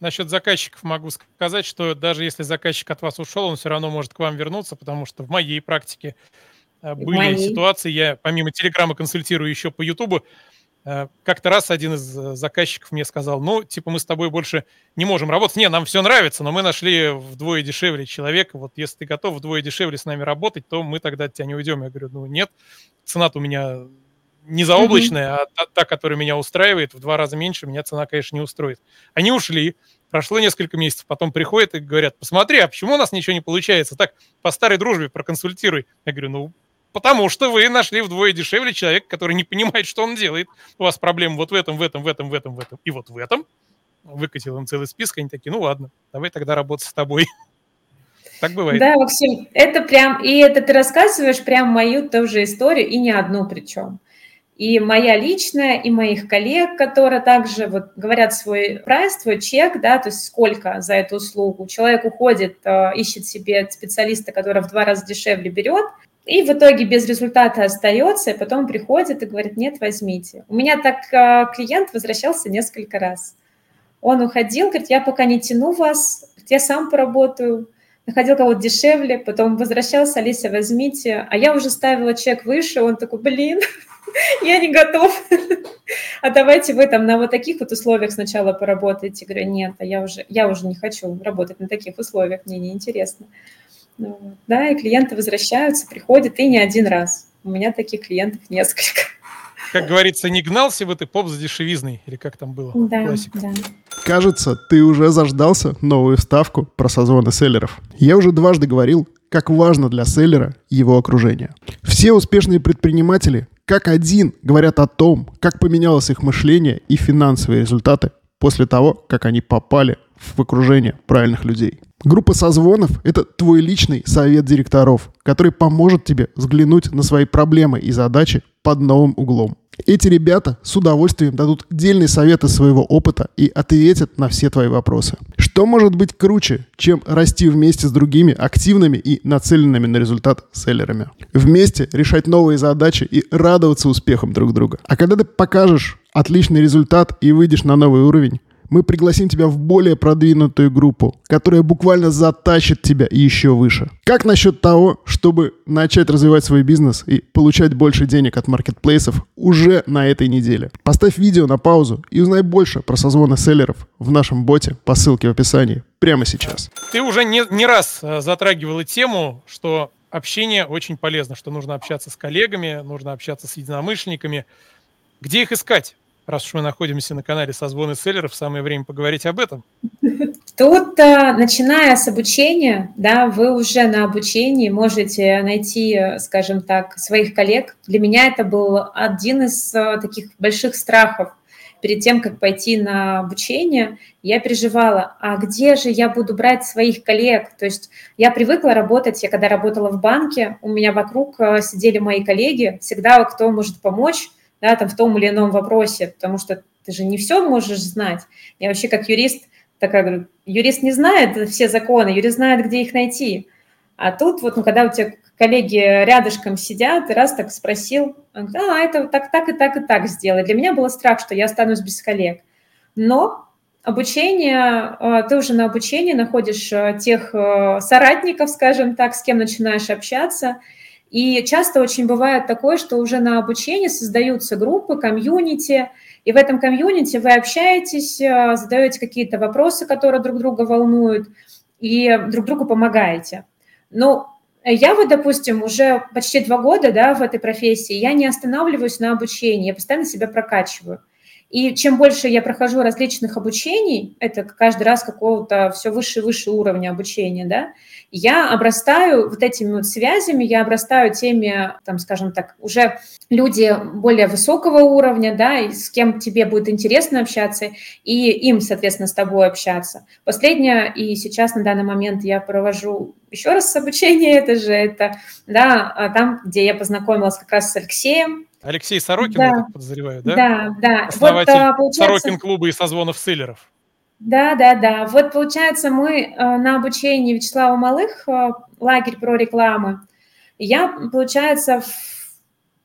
Насчет заказчиков могу сказать, что даже если заказчик от вас ушел, он все равно может к вам вернуться, потому что в моей практике а, были моей. ситуации, я помимо Телеграма консультирую еще по Ютубу, а, как-то раз один из э, заказчиков мне сказал, ну, типа, мы с тобой больше не можем работать. Не, нам все нравится, но мы нашли вдвое дешевле человека. Вот если ты готов вдвое дешевле с нами работать, то мы тогда от тебя не уйдем. Я говорю, ну, нет, цена-то у меня не заоблачная, mm-hmm. а та, та, которая меня устраивает, в два раза меньше, меня цена, конечно, не устроит. Они ушли, прошло несколько месяцев, потом приходят и говорят, посмотри, а почему у нас ничего не получается? Так, по старой дружбе проконсультируй. Я говорю, ну, потому что вы нашли вдвое дешевле человека, который не понимает, что он делает. У вас проблемы вот в этом, в этом, в этом, в этом, в этом и вот в этом. Выкатил им целый список, они такие, ну ладно, давай тогда работать с тобой. Так бывает. Да, Максим, это прям, и это ты рассказываешь прям мою тоже историю, и не одну причем. И моя личная, и моих коллег, которые также вот говорят свой прайс, свой чек, да, то есть сколько за эту услугу. Человек уходит, э, ищет себе специалиста, который в два раза дешевле берет, и в итоге без результата остается, и потом приходит и говорит, нет, возьмите. У меня так э, клиент возвращался несколько раз. Он уходил, говорит, я пока не тяну вас, я сам поработаю, находил кого-то дешевле, потом возвращался, Алиса, возьмите. А я уже ставила чек выше, он такой, блин, я не готов. А давайте вы там на вот таких вот условиях сначала поработаете. Говорю, нет, а я уже, я уже не хочу работать на таких условиях, мне неинтересно. Ну, да, и клиенты возвращаются, приходят, и не один раз. У меня таких клиентов несколько. Как говорится, не гнался бы ты поп за дешевизной, или как там было? Да, Классика. да. Кажется, ты уже заждался новую вставку про созвоны селлеров. Я уже дважды говорил, как важно для селлера его окружение. Все успешные предприниматели, как один, говорят о том, как поменялось их мышление и финансовые результаты после того, как они попали в окружение правильных людей. Группа созвонов – это твой личный совет директоров, который поможет тебе взглянуть на свои проблемы и задачи под новым углом. Эти ребята с удовольствием дадут дельные советы своего опыта и ответят на все твои вопросы. Что может быть круче, чем расти вместе с другими активными и нацеленными на результат селлерами? Вместе решать новые задачи и радоваться успехам друг друга. А когда ты покажешь отличный результат и выйдешь на новый уровень, мы пригласим тебя в более продвинутую группу, которая буквально затащит тебя еще выше. Как насчет того, чтобы начать развивать свой бизнес и получать больше денег от маркетплейсов уже на этой неделе? Поставь видео на паузу и узнай больше про созвоны селлеров в нашем боте по ссылке в описании прямо сейчас. Ты уже не, не раз э, затрагивала тему, что общение очень полезно, что нужно общаться с коллегами, нужно общаться с единомышленниками. Где их искать? Раз уж мы находимся на канале созвоны селлеров, самое время поговорить об этом. Тут, начиная с обучения, да, вы уже на обучении можете найти, скажем так, своих коллег. Для меня это был один из э, таких больших страхов. Перед тем, как пойти на обучение, я переживала, а где же я буду брать своих коллег? То есть я привыкла работать, я когда работала в банке, у меня вокруг э, сидели мои коллеги, всегда кто может помочь, да, там в том или ином вопросе, потому что ты же не все можешь знать. Я вообще как юрист такая говорю, юрист не знает все законы, юрист знает, где их найти. А тут вот, ну, когда у тебя коллеги рядышком сидят, и раз так спросил, а, это так, так и так и так сделай. Для меня был страх, что я останусь без коллег. Но обучение, а, ты уже на обучении находишь а, тех а, соратников, скажем так, с кем начинаешь общаться – и часто очень бывает такое, что уже на обучении создаются группы, комьюнити, и в этом комьюнити вы общаетесь, э, задаете какие-то вопросы, которые друг друга волнуют, и друг другу помогаете. Ну, я вот, допустим, уже почти два года да, в этой профессии, я не останавливаюсь на обучении, я постоянно себя прокачиваю. И чем больше я прохожу различных обучений, это каждый раз какого-то все выше и выше уровня обучения, да, я обрастаю вот этими вот связями, я обрастаю теми, там, скажем так, уже люди более высокого уровня, да, и с кем тебе будет интересно общаться, и им, соответственно, с тобой общаться. Последнее, и сейчас на данный момент я провожу еще раз обучение, это же это, да, а там, где я познакомилась как раз с Алексеем, Алексей Сорокин, да. я так подозреваю, да? Да, да. Основатель вот, а, получается... Сорокин клуба и созвонов селлеров. Да, да, да. Вот получается, мы э, на обучении Вячеслава Малых, э, лагерь про рекламу, я, получается,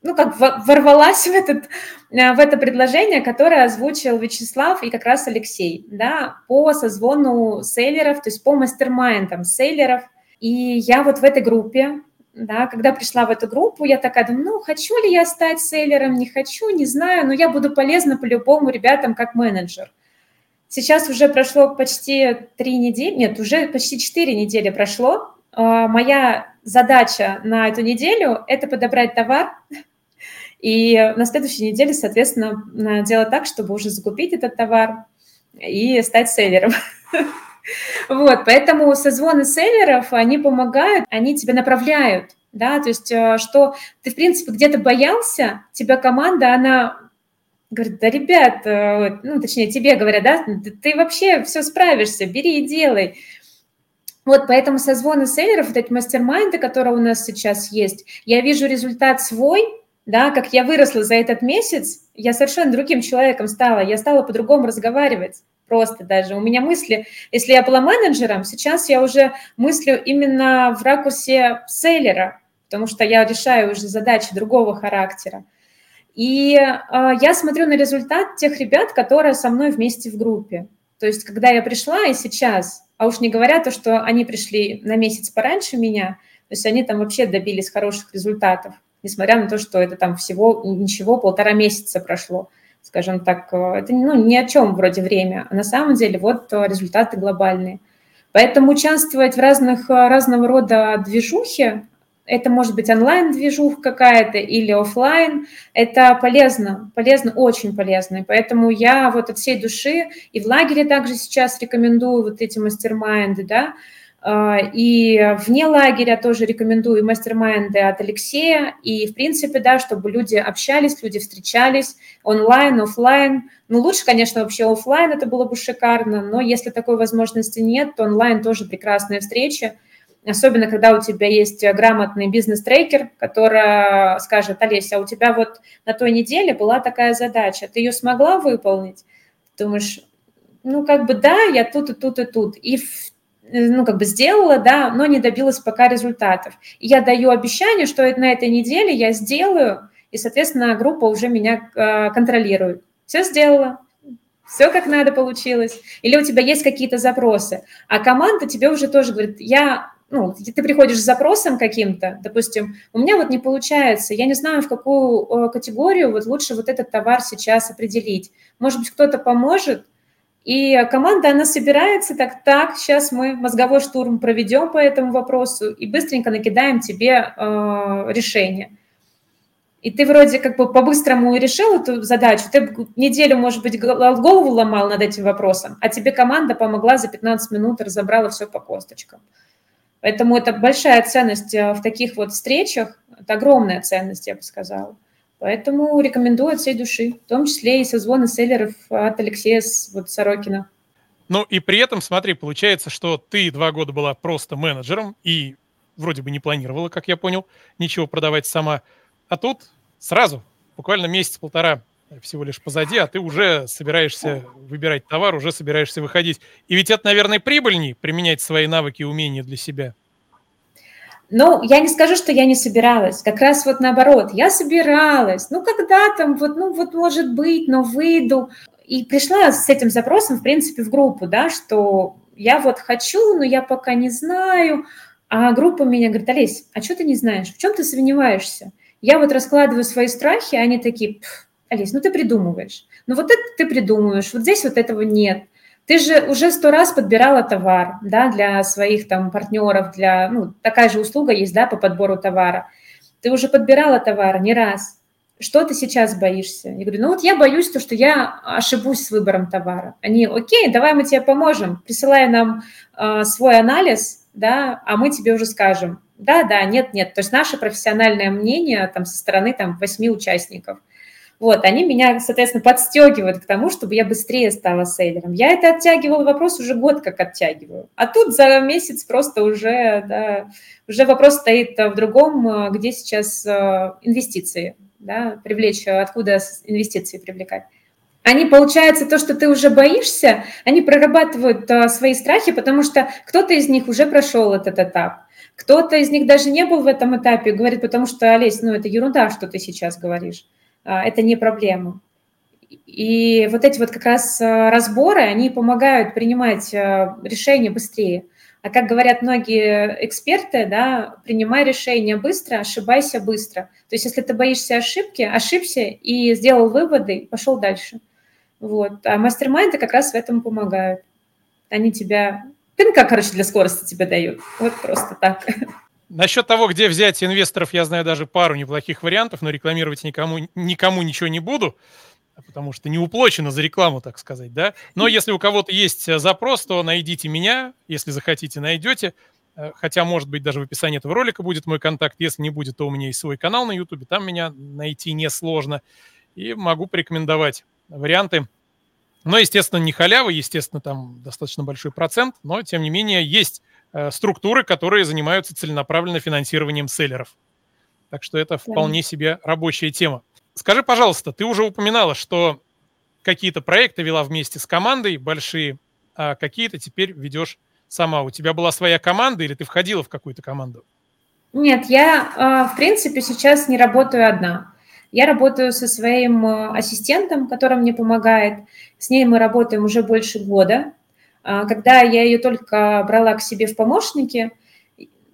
ну, как ворвалась в, этот, в это предложение, которое озвучил Вячеслав и как раз Алексей, да, по созвону селлеров, то есть по мастер-майндам селлеров. И я вот в этой группе, да, когда пришла в эту группу, я такая думаю, ну, хочу ли я стать селлером, не хочу, не знаю, но я буду полезна по-любому ребятам как менеджер – Сейчас уже прошло почти три недели, нет, уже почти четыре недели прошло. А, моя задача на эту неделю – это подобрать товар и на следующей неделе, соответственно, делать так, чтобы уже закупить этот товар и стать селлером. Вот, поэтому созвоны селлеров, они помогают, они тебя направляют, да, то есть э, что ты, в принципе, где-то боялся, тебя команда, она Говорит, да, ребят, э, ну, точнее, тебе говорят, да, ты вообще все справишься, бери и делай. Вот поэтому созвоны селлеров, вот эти мастер-майнды, которые у нас сейчас есть, я вижу результат свой, да, как я выросла за этот месяц, я совершенно другим человеком стала, я стала по-другому разговаривать просто даже. У меня мысли, если я была менеджером, сейчас я уже мыслю именно в ракурсе селлера, потому что я решаю уже задачи другого характера. И э, я смотрю на результат тех ребят, которые со мной вместе в группе. То есть, когда я пришла и сейчас, а уж не говоря то, что они пришли на месяц пораньше меня, то есть они там вообще добились хороших результатов, несмотря на то, что это там всего ничего, полтора месяца прошло, скажем так. Э, это ну, ни о чем вроде время, а на самом деле вот э, результаты глобальные. Поэтому участвовать в разных, разного рода движухе, это может быть онлайн-движуха какая-то или офлайн. Это полезно, полезно, очень полезно. И поэтому я вот от всей души и в лагере также сейчас рекомендую вот эти мастер-майнды, да, и вне лагеря тоже рекомендую мастер-майнды от Алексея. И, в принципе, да, чтобы люди общались, люди встречались онлайн, офлайн. Ну, лучше, конечно, вообще офлайн, это было бы шикарно, но если такой возможности нет, то онлайн тоже прекрасная встреча особенно когда у тебя есть грамотный бизнес-трекер, который скажет, Олеся, а у тебя вот на той неделе была такая задача, ты ее смогла выполнить? Думаешь, ну, как бы да, я тут и тут и тут. И ну, как бы сделала, да, но не добилась пока результатов. И я даю обещание, что на этой неделе я сделаю, и, соответственно, группа уже меня э, контролирует. Все сделала, все как надо получилось. Или у тебя есть какие-то запросы, а команда тебе уже тоже говорит, я ну, ты приходишь с запросом каким-то, допустим, у меня вот не получается, я не знаю, в какую категорию вот лучше вот этот товар сейчас определить. Может быть, кто-то поможет, и команда, она собирается так, так, сейчас мы мозговой штурм проведем по этому вопросу и быстренько накидаем тебе э, решение. И ты вроде как бы по-быстрому решил эту задачу, ты неделю, может быть, голову ломал над этим вопросом, а тебе команда помогла за 15 минут, разобрала все по косточкам. Поэтому это большая ценность э, в таких вот встречах, это огромная ценность, я бы сказала. Поэтому рекомендую от всей души, в том числе и созвоны селлеров от Алексея вот, Сорокина. Ну и при этом, смотри, получается, что ты два года была просто менеджером и вроде бы не планировала, как я понял, ничего продавать сама. А тут сразу, буквально месяц-полтора всего лишь позади, а ты уже собираешься выбирать товар, уже собираешься выходить. И ведь это, наверное, прибыльней применять свои навыки и умения для себя. Ну, я не скажу, что я не собиралась. Как раз вот наоборот, я собиралась. Ну, когда там, вот, ну, вот может быть, но выйду. И пришла с этим запросом, в принципе, в группу, да, что я вот хочу, но я пока не знаю. А группа меня говорит, Олесь, а что ты не знаешь? В чем ты сомневаешься? Я вот раскладываю свои страхи, а они такие, Алис, ну ты придумываешь. Ну вот это ты придумываешь, вот здесь вот этого нет. Ты же уже сто раз подбирала товар, да, для своих там партнеров, для, ну, такая же услуга есть, да, по подбору товара. Ты уже подбирала товар не раз. Что ты сейчас боишься? Я говорю, ну вот я боюсь то, что я ошибусь с выбором товара. Они, окей, давай мы тебе поможем, присылай нам э, свой анализ, да, а мы тебе уже скажем, да, да, нет, нет. То есть наше профессиональное мнение там со стороны там восьми участников – вот, они меня, соответственно, подстегивают к тому, чтобы я быстрее стала сейлером. Я это оттягивала вопрос уже год как оттягиваю. А тут за месяц просто уже, да, уже вопрос стоит в другом, где сейчас э, инвестиции, да, привлечь, откуда инвестиции привлекать. Они, получается, то, что ты уже боишься, они прорабатывают свои страхи, потому что кто-то из них уже прошел этот этап. Кто-то из них даже не был в этом этапе, говорит, потому что, Олесь, ну это ерунда, что ты сейчас говоришь. А, это не проблема. И вот эти вот как раз а, разборы, они помогают принимать а, решения быстрее. А как говорят многие эксперты, да, принимай решения быстро, ошибайся быстро. То есть если ты боишься ошибки, ошибся и сделал выводы, пошел дальше. Вот. А мастер-майнды как раз в этом помогают. Они тебя, пинка, короче, для скорости тебе дают. Вот просто так. Насчет того, где взять инвесторов, я знаю даже пару неплохих вариантов, но рекламировать никому, никому ничего не буду, потому что не уплочено за рекламу, так сказать, да. Но если у кого-то есть э, запрос, то найдите меня, если захотите, найдете. Э, хотя, может быть, даже в описании этого ролика будет мой контакт. Если не будет, то у меня есть свой канал на YouTube, там меня найти несложно. И могу порекомендовать варианты. Но, естественно, не халява, естественно, там достаточно большой процент, но, тем не менее, есть структуры, которые занимаются целенаправленно финансированием селлеров. Так что это вполне себе рабочая тема. Скажи, пожалуйста, ты уже упоминала, что какие-то проекты вела вместе с командой большие, а какие-то теперь ведешь сама. У тебя была своя команда или ты входила в какую-то команду? Нет, я, а, в принципе, сейчас не работаю одна. Я работаю со своим а, ассистентом, который мне помогает. С ней мы работаем уже больше года. А, когда я ее только брала к себе в помощники,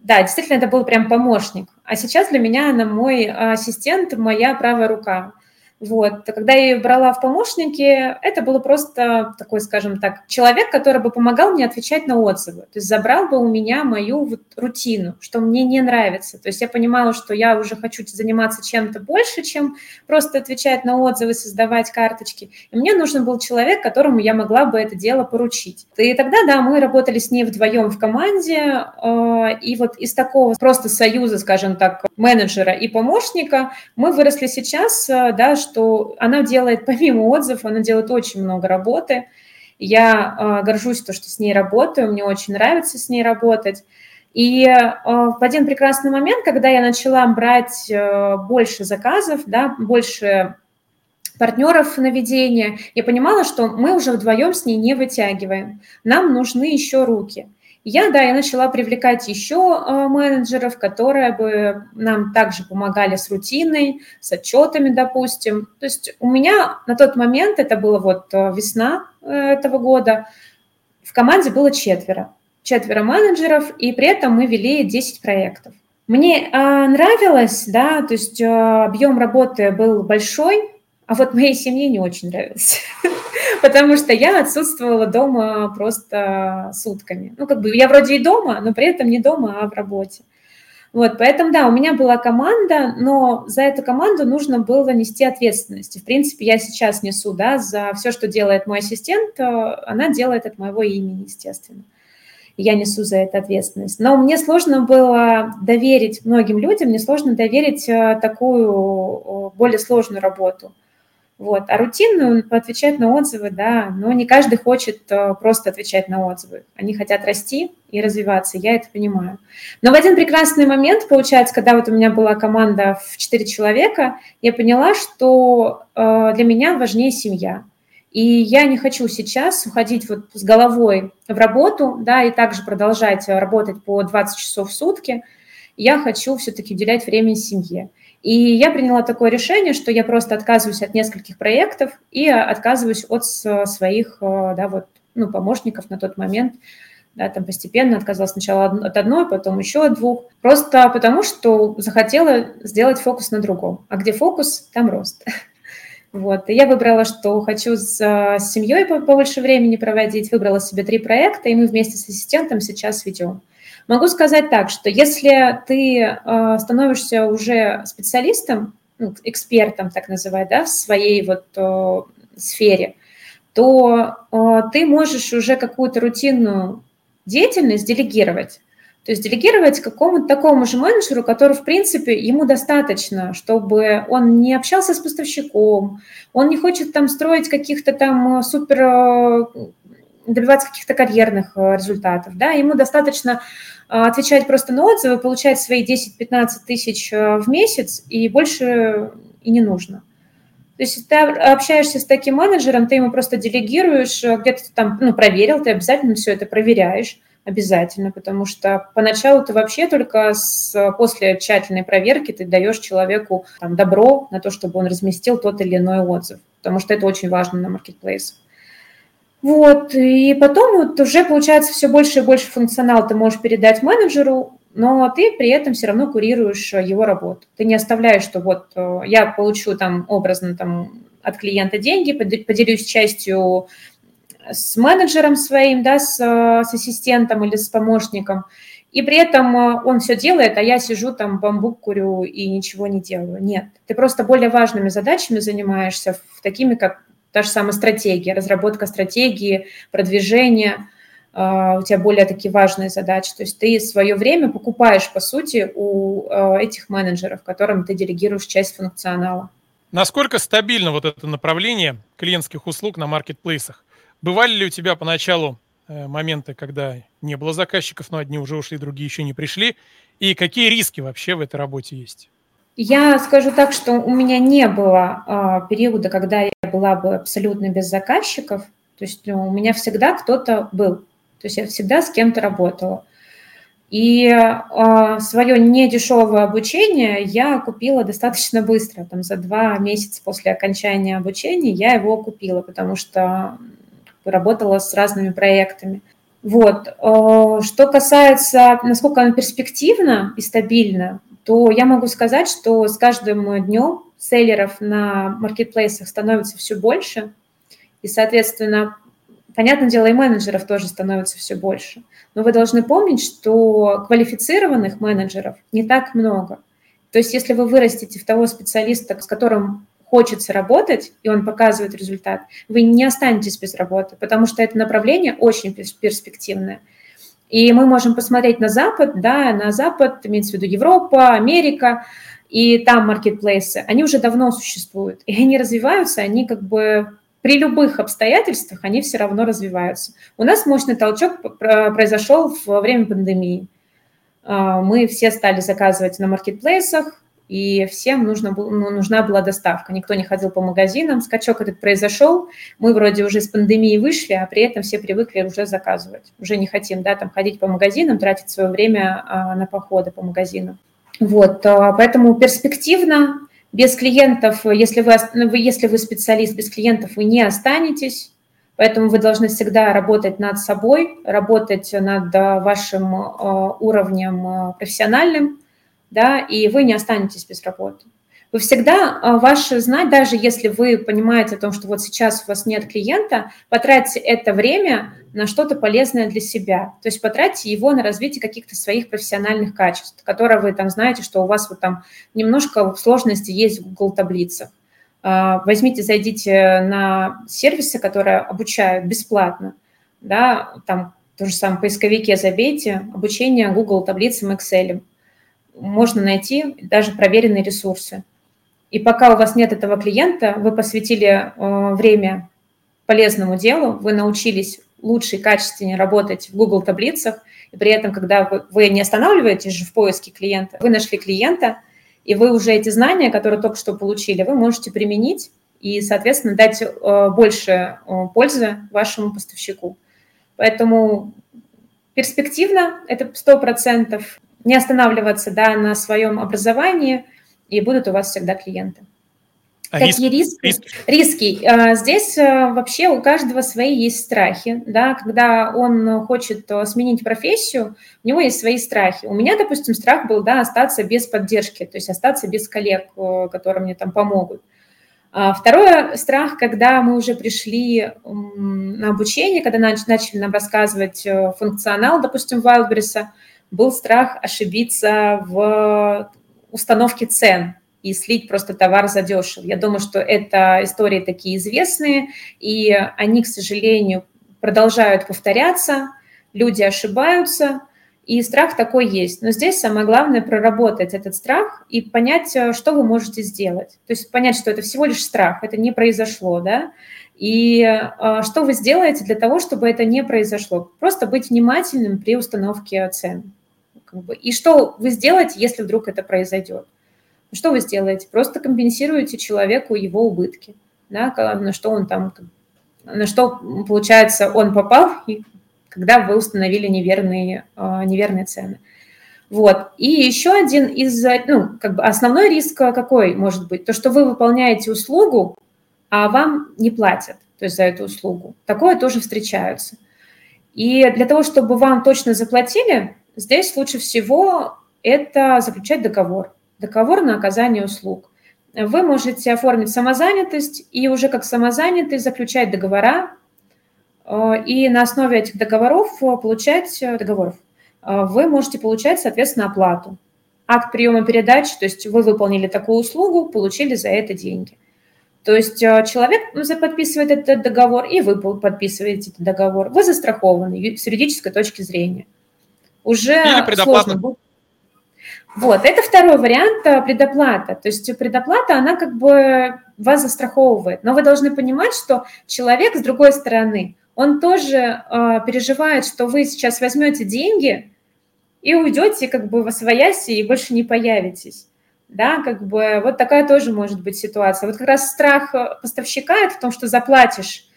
да, действительно, это был прям помощник. А сейчас для меня она мой ассистент, моя правая рука. Вот. Когда я ее брала в помощники, это было просто такой, скажем так, человек, который бы помогал мне отвечать на отзывы. То есть забрал бы у меня мою вот рутину, что мне не нравится. То есть я понимала, что я уже хочу заниматься чем-то больше, чем просто отвечать на отзывы, создавать карточки. И мне нужен был человек, которому я могла бы это дело поручить. И тогда, да, мы работали с ней вдвоем в команде. Э, и вот из такого просто союза, скажем так, менеджера и помощника мы выросли сейчас, э, да, что она делает, помимо отзывов, она делает очень много работы. Я э, горжусь то, что с ней работаю, мне очень нравится с ней работать. И э, в один прекрасный момент, когда я начала брать э, больше заказов, да, больше партнеров на ведение, я понимала, что мы уже вдвоем с ней не вытягиваем. Нам нужны еще руки. Я, да, я начала привлекать еще а, менеджеров, которые бы нам также помогали с рутиной, с отчетами, допустим. То есть у меня на тот момент, это было вот а, весна э, этого года, в команде было четверо. Четверо менеджеров, и при этом мы вели 10 проектов. Мне э, нравилось, да, то есть э, объем работы был большой, а вот моей семье не очень нравился. потому что я отсутствовала дома просто сутками. Ну, как бы я вроде и дома, но при этом не дома, а в работе. Вот, поэтому, да, у меня была команда, но за эту команду нужно было нести ответственность. В принципе, я сейчас несу, да, за все, что делает мой ассистент, э, она делает от моего имени, естественно. я несу за это ответственность. Но мне сложно было доверить многим людям, мне сложно доверить э, такую более сложную работу. Вот. А рутинную отвечать на отзывы, да, но не каждый хочет э, просто отвечать на отзывы. Они хотят расти и развиваться, я это понимаю. Но в один прекрасный момент, получается, когда вот у меня была команда в 4 человека, я поняла, что э, для меня важнее семья. И я не хочу сейчас уходить вот с головой в работу, да, и также продолжать работать по 20 часов в сутки. Я хочу все-таки уделять время семье. И я приняла такое решение, что я просто отказываюсь от нескольких проектов и отказываюсь от своих э, да, вот, ну, помощников на тот момент. Да, там постепенно отказалась сначала от одной, потом еще от двух. Просто потому, что захотела сделать фокус на другом. А где фокус, там рост. Вот. И я выбрала, что хочу с, с семьей побольше времени проводить, выбрала себе три проекта, и мы вместе с ассистентом сейчас ведем. Могу сказать так, что если ты э, становишься уже специалистом, ну, экспертом, так называть, да, в своей вот э, сфере, то э, ты можешь уже какую-то рутинную деятельность делегировать. То есть делегировать какому-то такому же менеджеру, который, в принципе, ему достаточно, чтобы он не общался с поставщиком, он не хочет там строить каких-то там супер добиваться каких-то карьерных результатов, да, ему достаточно а, отвечать просто на отзывы, получать свои 10-15 тысяч э, в месяц, и больше и не нужно. То есть ты общаешься с таким менеджером, ты ему просто делегируешь, э, где-то там ну, проверил, ты обязательно все это проверяешь, обязательно, потому что поначалу ты вообще только с, после тщательной проверки ты даешь человеку там, добро на то, чтобы он разместил тот или иной отзыв, потому что это очень важно на маркетплейсах. Вот, и потом вот уже получается все больше и больше функционал ты можешь передать менеджеру, но ты при этом все равно курируешь э, его работу. Ты не оставляешь, что вот э, я получу там образно там от клиента деньги, поделюсь частью с менеджером своим, да, с, э, с ассистентом или с помощником, и при этом он все делает, а я сижу там, бамбук курю и ничего не делаю. Нет, ты просто более важными задачами занимаешься, такими как Та же самая стратегия, разработка стратегии, продвижение, а, у тебя более такие важные задачи. То есть ты свое время покупаешь, по сути, у а, этих менеджеров, которым ты делегируешь часть функционала. Насколько стабильно вот это направление клиентских услуг на маркетплейсах? Бывали ли у тебя поначалу э, моменты, когда не было заказчиков, но одни уже ушли, другие еще не пришли? И какие риски вообще в этой работе есть? Я скажу так, что у меня не было а, периода, когда я была бы абсолютно без заказчиков. То есть ну, у меня всегда кто-то был. То есть я всегда с кем-то работала. И э, свое недешевое обучение я купила достаточно быстро, там за два месяца после окончания обучения я его купила, потому что работала с разными проектами. Вот. Э, что касается, насколько она перспективна и стабильна, то я могу сказать, что с каждым днем селлеров на маркетплейсах становится все больше, и, соответственно, понятное дело, и менеджеров тоже становится все больше. Но вы должны помнить, что квалифицированных менеджеров не так много. То есть если вы вырастете в того специалиста, с которым хочется работать, и он показывает результат, вы не останетесь без работы, потому что это направление очень перспективное. И мы можем посмотреть на Запад, да, на Запад, имеется в виду Европа, Америка, и там маркетплейсы, они уже давно существуют, и они развиваются, они как бы при любых обстоятельствах они все равно развиваются. У нас мощный толчок произошел во время пандемии. А, мы все стали заказывать на маркетплейсах, и всем нужно ну, нужна была доставка. Никто не ходил по магазинам, скачок этот произошел. Мы вроде уже с пандемии вышли, а при этом все привыкли уже заказывать. Уже не хотим да, там, ходить по магазинам, тратить свое время а, на походы по магазинам. Вот, а, поэтому перспективно, без клиентов, если вы, если вы специалист, без клиентов вы не останетесь, поэтому вы должны всегда работать над собой, работать над вашим а, уровнем а, профессиональным, да, и вы не останетесь без работы. Вы всегда ваши знать, даже если вы понимаете о том, что вот сейчас у вас нет клиента, потратьте это время на что-то полезное для себя. То есть потратьте его на развитие каких-то своих профессиональных качеств, которые вы там знаете, что у вас вот там немножко сложности есть в Google таблицах. А, возьмите, зайдите на сервисы, которые обучают бесплатно, да, там то же самое поисковике забейте обучение Google таблицам Excel. Можно найти даже проверенные ресурсы. И пока у вас нет этого клиента, вы посвятили э, время полезному делу, вы научились лучше и качественнее работать в Google таблицах, и при этом, когда вы, вы не останавливаетесь же в поиске клиента, вы нашли клиента, и вы уже эти знания, которые только что получили, вы можете применить и, соответственно, дать э, больше э, пользы вашему поставщику. Поэтому перспективно это 100%, не останавливаться да, на своем образовании, и будут у вас всегда клиенты. А Какие риск, риски? Риски. риски. А, здесь а, вообще у каждого свои есть страхи. Да? Когда он хочет сменить профессию, у него есть свои страхи. У меня, допустим, страх был да, остаться без поддержки, то есть остаться без коллег, которые мне там помогут. Второй страх, когда мы уже пришли на обучение, когда начали нам рассказывать э, функционал, допустим, Wildberries, был страх ошибиться в установке цен и слить просто товар за дешево. Я думаю, что это истории такие известные, и они, к сожалению, продолжают повторяться, люди ошибаются, и страх такой есть. Но здесь самое главное проработать этот страх и понять, э, что вы можете сделать. То есть понять, что это всего лишь страх, это не произошло, да, и э, что вы сделаете для того, чтобы это не произошло. Просто быть внимательным при установке цен. И что вы сделаете, если вдруг это произойдет. Что вы сделаете? Просто компенсируете человеку его убытки, да, на что он там, на что, получается, он попал, когда вы установили неверные, а, неверные цены. Вот. И еще один из, ну, как бы основной риск какой может быть? То, что вы выполняете услугу, а вам не платят, то есть за эту услугу. Такое тоже встречаются. И для того, чтобы вам точно заплатили, здесь лучше всего это заключать договор договор на оказание услуг. Вы можете оформить самозанятость и уже как самозанятый заключать договора э, и на основе этих договоров получать э, договоров. Э, вы можете получать, соответственно, оплату. Акт приема передачи, то есть вы выполнили такую услугу, получили за это деньги. То есть человек подписывает этот договор, и вы подписываете этот договор. Вы застрахованы с юридической точки зрения. Уже Или сложно будет. Вот, это второй вариант э, предоплата. То есть предоплата, она как бы вас застраховывает. Но вы должны понимать, что человек с другой стороны, он тоже э, переживает, что вы сейчас возьмете деньги и уйдете как бы во свояси и больше не появитесь. да, как бы вот такая тоже может быть ситуация. Вот как раз страх поставщика – это в том, что заплатишь,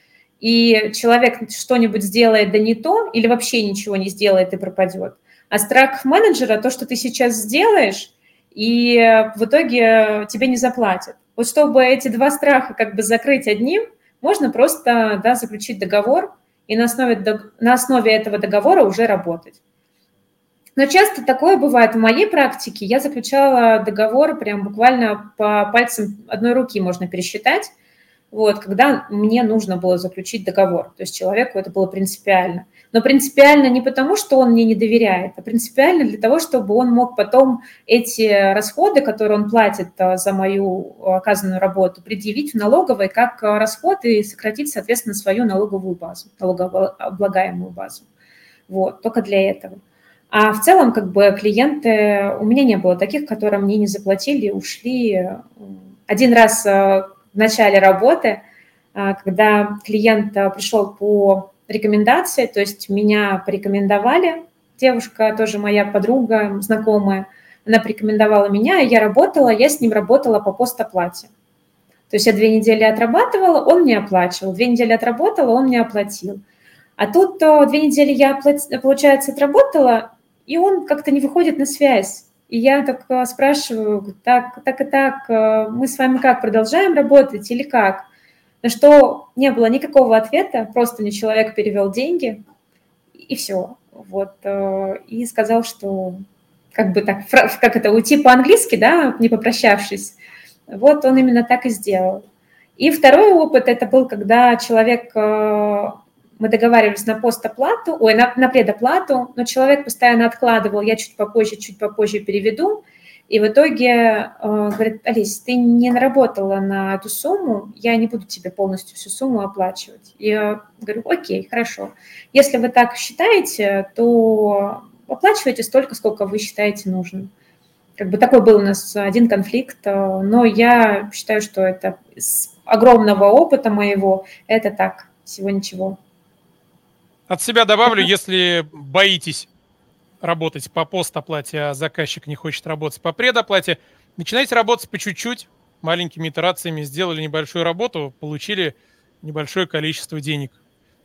и человек что-нибудь сделает да не то, или вообще ничего не сделает и пропадет. А страх менеджера – то, что ты сейчас сделаешь, и в итоге тебе не заплатят. Вот чтобы эти два страха как бы закрыть одним, можно просто да, заключить договор и на основе, на основе этого договора уже работать. Но часто такое бывает. В моей практике я заключала договор прям буквально по пальцам одной руки можно пересчитать, вот, когда мне нужно было заключить договор. То есть человеку это было принципиально. Но принципиально не потому, что он мне не доверяет, а принципиально для того, чтобы он мог потом эти расходы, которые он платит а, за мою оказанную работу, предъявить в налоговой как а, расход и сократить, соответственно, свою налоговую базу, налогооблагаемую базу. Вот, только для этого. А в целом, как бы, клиенты, у меня не было таких, которые мне не заплатили, ушли. Один раз э, в начале работы, э, когда клиент э, пришел по рекомендации, то есть меня порекомендовали, девушка тоже моя подруга, знакомая, она порекомендовала меня, я работала, я с ним работала по постоплате. То есть я две недели отрабатывала, он мне оплачивал, две недели отработала, он мне оплатил. А тут две недели я, получается, отработала, и он как-то не выходит на связь. И я так э, спрашиваю, так, так и так, э, мы с вами как, продолжаем работать или как? На что не было никакого ответа, просто мне человек перевел деньги, и все. Вот, э, и сказал, что как бы так, как это, уйти по-английски, да, не попрощавшись. Вот он именно так и сделал. И второй опыт, это был, когда человек мы договаривались на постоплату, ой, на, на предоплату, но человек постоянно откладывал, я чуть попозже, чуть попозже переведу, и в итоге э, говорит, Алис, ты не наработала на эту сумму, я не буду тебе полностью всю сумму оплачивать. И я говорю, окей, хорошо. Если вы так считаете, то оплачивайте столько, сколько вы считаете нужным. Как бы такой был у нас один конфликт, э, но я считаю, что это с огромного опыта моего, это так, всего ничего. От себя добавлю, если боитесь работать по постоплате, а заказчик не хочет работать по предоплате, начинайте работать по чуть-чуть, маленькими итерациями, сделали небольшую работу, получили небольшое количество денег.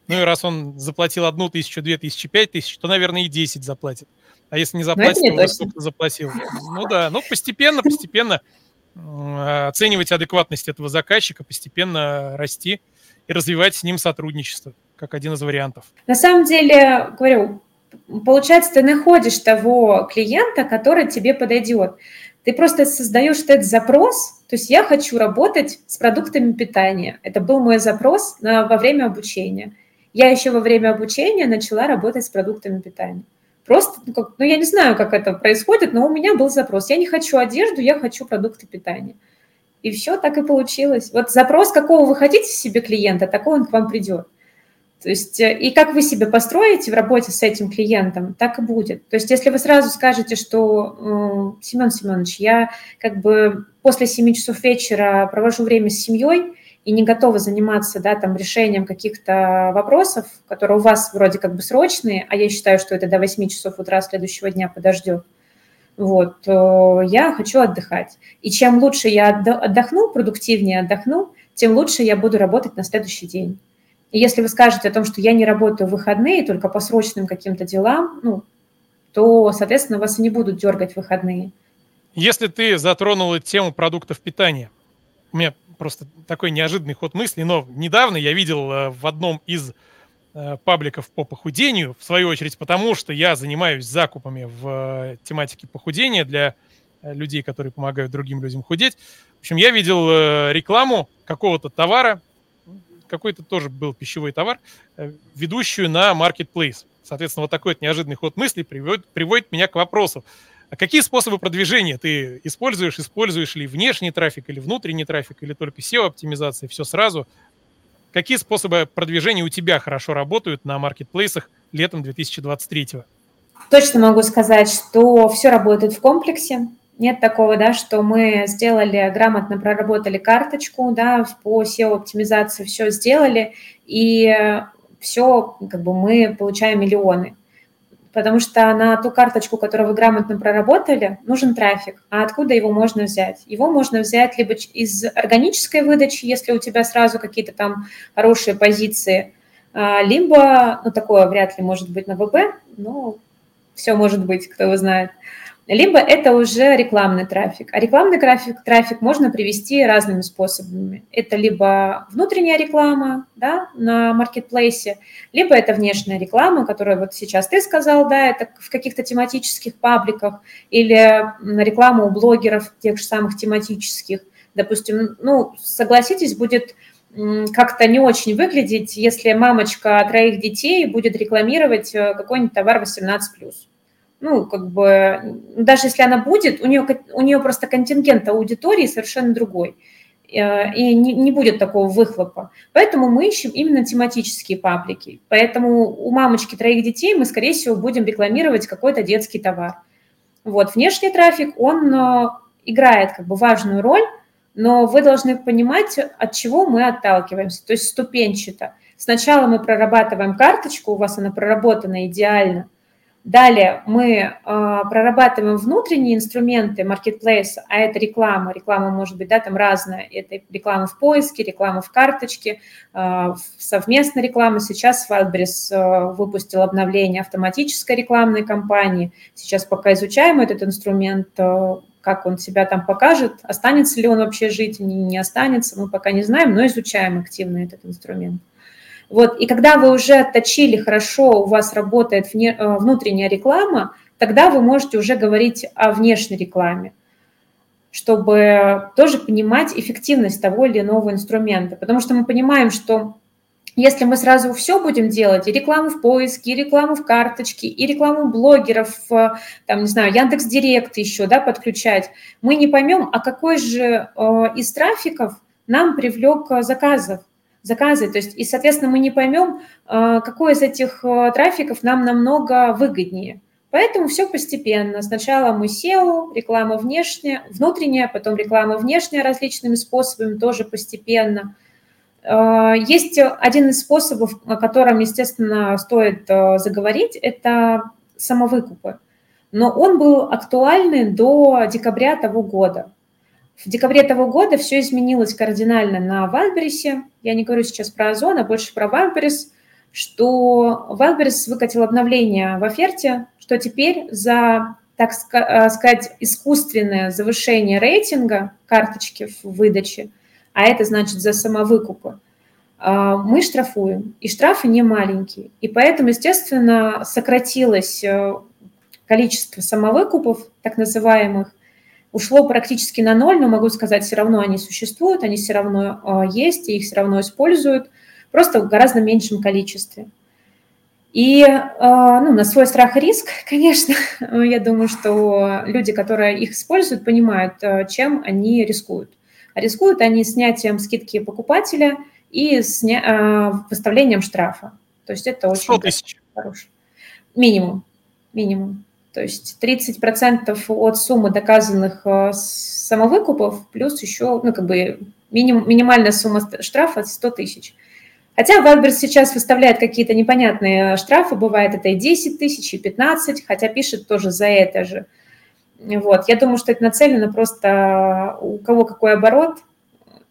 Ну и раз он заплатил одну тысячу, две тысячи, пять тысяч, то, наверное, и десять заплатит. А если не заплатит, то уже сколько заплатил. Ну да, ну постепенно, постепенно оценивать адекватность этого заказчика, постепенно расти и развивать с ним сотрудничество как один из вариантов. На самом деле, говорю, получается, ты находишь того клиента, который тебе подойдет. Ты просто создаешь этот запрос, то есть я хочу работать с продуктами питания. Это был мой запрос на, во время обучения. Я еще во время обучения начала работать с продуктами питания. Просто, ну, как, ну я не знаю, как это происходит, но у меня был запрос. Я не хочу одежду, я хочу продукты питания. И все так и получилось. Вот запрос, какого вы хотите себе клиента, такой он к вам придет. То есть э, и как вы себя построите в работе с этим клиентом, так и будет. То есть если вы сразу скажете, что э, Семен Семенович, я как бы после 7 часов вечера провожу время с семьей и не готова заниматься да, там, решением каких-то вопросов, которые у вас вроде как бы срочные, а я считаю, что это до 8 часов утра следующего дня подождет, вот, я хочу отдыхать. И чем лучше я отдохну, продуктивнее отдохну, тем лучше я буду работать на следующий день. И если вы скажете о том, что я не работаю в выходные только по срочным каким-то делам, ну, то, соответственно, вас и не будут дергать в выходные. Если ты затронула тему продуктов питания, у меня просто такой неожиданный ход мысли, но недавно я видел э, в одном из э, пабликов по похудению, в свою очередь потому, что я занимаюсь закупами в э, тематике похудения для людей, которые помогают другим людям худеть. В общем, я видел рекламу какого-то товара, какой-то тоже был пищевой товар, э, ведущую на marketplace. Соответственно, вот такой вот неожиданный ход мысли приводит, приводит меня к вопросу. А какие способы продвижения ты используешь? Используешь ли внешний трафик или внутренний трафик, или только SEO-оптимизация, все сразу? Какие способы продвижения у тебя хорошо работают на маркетплейсах летом 2023? Точно могу сказать, что все работает в комплексе. Нет такого, да, что мы сделали, грамотно проработали карточку, да, по SEO-оптимизации все сделали, и все, как бы мы получаем миллионы. Потому что на ту карточку, которую вы грамотно проработали, нужен трафик. А откуда его можно взять? Его можно взять либо из органической выдачи, если у тебя сразу какие-то там хорошие позиции, а, либо, ну, такое вряд ли может быть на ВБ, но все может быть, кто его знает – либо это уже рекламный трафик. А рекламный трафик, трафик можно привести разными способами. Это либо внутренняя реклама да, на маркетплейсе, либо это внешняя реклама, которую вот сейчас ты сказал, да, это в каких-то тематических пабликах, или реклама у блогеров тех же самых тематических. Допустим, ну, согласитесь, будет как-то не очень выглядеть, если мамочка троих детей будет рекламировать э, какой-нибудь товар 18+ ну, как бы, даже если она будет, у нее, у нее просто контингент аудитории совершенно другой. Э, и не, не будет такого выхлопа. Поэтому мы ищем именно тематические паблики. Поэтому у мамочки троих детей мы, скорее всего, будем рекламировать какой-то детский товар. Вот, внешний трафик, он э, играет как бы важную роль, но вы должны понимать, от чего мы отталкиваемся, то есть ступенчато. Сначала мы прорабатываем карточку, у вас она проработана идеально – Далее мы э, прорабатываем внутренние инструменты маркетплейса, а это реклама. Реклама может быть да, там разная. Это реклама в поиске, реклама в карточке, э, совместная реклама. Сейчас Wildberries э, выпустил обновление автоматической рекламной кампании. Сейчас пока изучаем этот инструмент, э, как он себя там покажет, останется ли он вообще жить, не, не останется, мы пока не знаем, но изучаем активно этот инструмент. Вот, и когда вы уже отточили хорошо, у вас работает вне, э, внутренняя реклама, тогда вы можете уже говорить о внешней рекламе, чтобы тоже понимать эффективность того или иного инструмента. Потому что мы понимаем, что если мы сразу все будем делать, и рекламу в поиске, и рекламу в карточке, и рекламу блогеров, там, не знаю, Яндекс Директ еще, да, подключать, мы не поймем, а какой же э, из трафиков нам привлек заказов заказы. То есть, и, соответственно, мы не поймем, э, какой из этих э, трафиков нам намного выгоднее. Поэтому все постепенно. Сначала мы SEO, реклама внешняя, внутренняя, потом реклама внешняя различными способами, тоже постепенно. Э, есть один из способов, о котором, естественно, стоит заговорить, это самовыкупы. Но он был актуальный до декабря того года. В декабре того года все изменилось кардинально на Wildberries. Я не говорю сейчас про Озон, а больше про Wildberries, что Wildberries выкатил обновление в оферте, что теперь за, так э, сказать, искусственное завышение рейтинга карточки в выдаче, а это значит за самовыкупы, э, мы штрафуем. И штрафы не маленькие. И поэтому, естественно, сократилось э, количество самовыкупов, так называемых, ушло практически на ноль, но могу сказать, все равно они существуют, они все равно а, есть, и их все равно используют, просто в гораздо меньшем количестве. И а, ну, на свой страх и риск, конечно, я думаю, что люди, которые их используют, понимают, а, чем они рискуют. А рискуют они снятием скидки покупателя и сня... выставлением штрафа. То есть это очень 100 тысяч. хорошо. Минимум. Минимум. То есть 30% от суммы доказанных э, самовыкупов плюс еще, ну, как бы миним, минимальная сумма штрафа 100 тысяч. Хотя Вальберс сейчас выставляет какие-то непонятные штрафы, бывает это и 10 тысяч, и 15, хотя пишет тоже за это же. Вот. Я думаю, что это нацелено просто у кого какой оборот,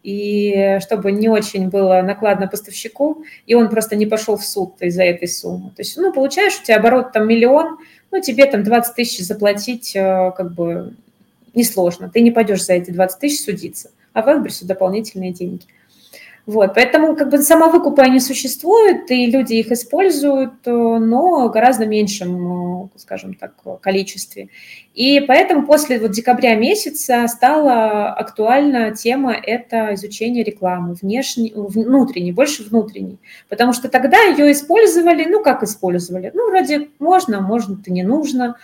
и чтобы не очень было накладно поставщику, и он просто не пошел в суд из-за этой суммы. То есть, ну, получаешь, у тебя оборот там миллион, ну, тебе там 20 тысяч заплатить э, как бы несложно. Ты не пойдешь за эти 20 тысяч судиться, а в дополнительные деньги. Вот, поэтому как бы самовыкупы они существуют, и люди их используют, э, но гораздо меньшем, э, скажем так, количестве. И поэтому после вот декабря месяца стала актуальна тема это изучение рекламы, внешней, внутренней, больше внутренней. Потому что тогда ее использовали, ну как использовали? Ну вроде можно, можно, это не нужно.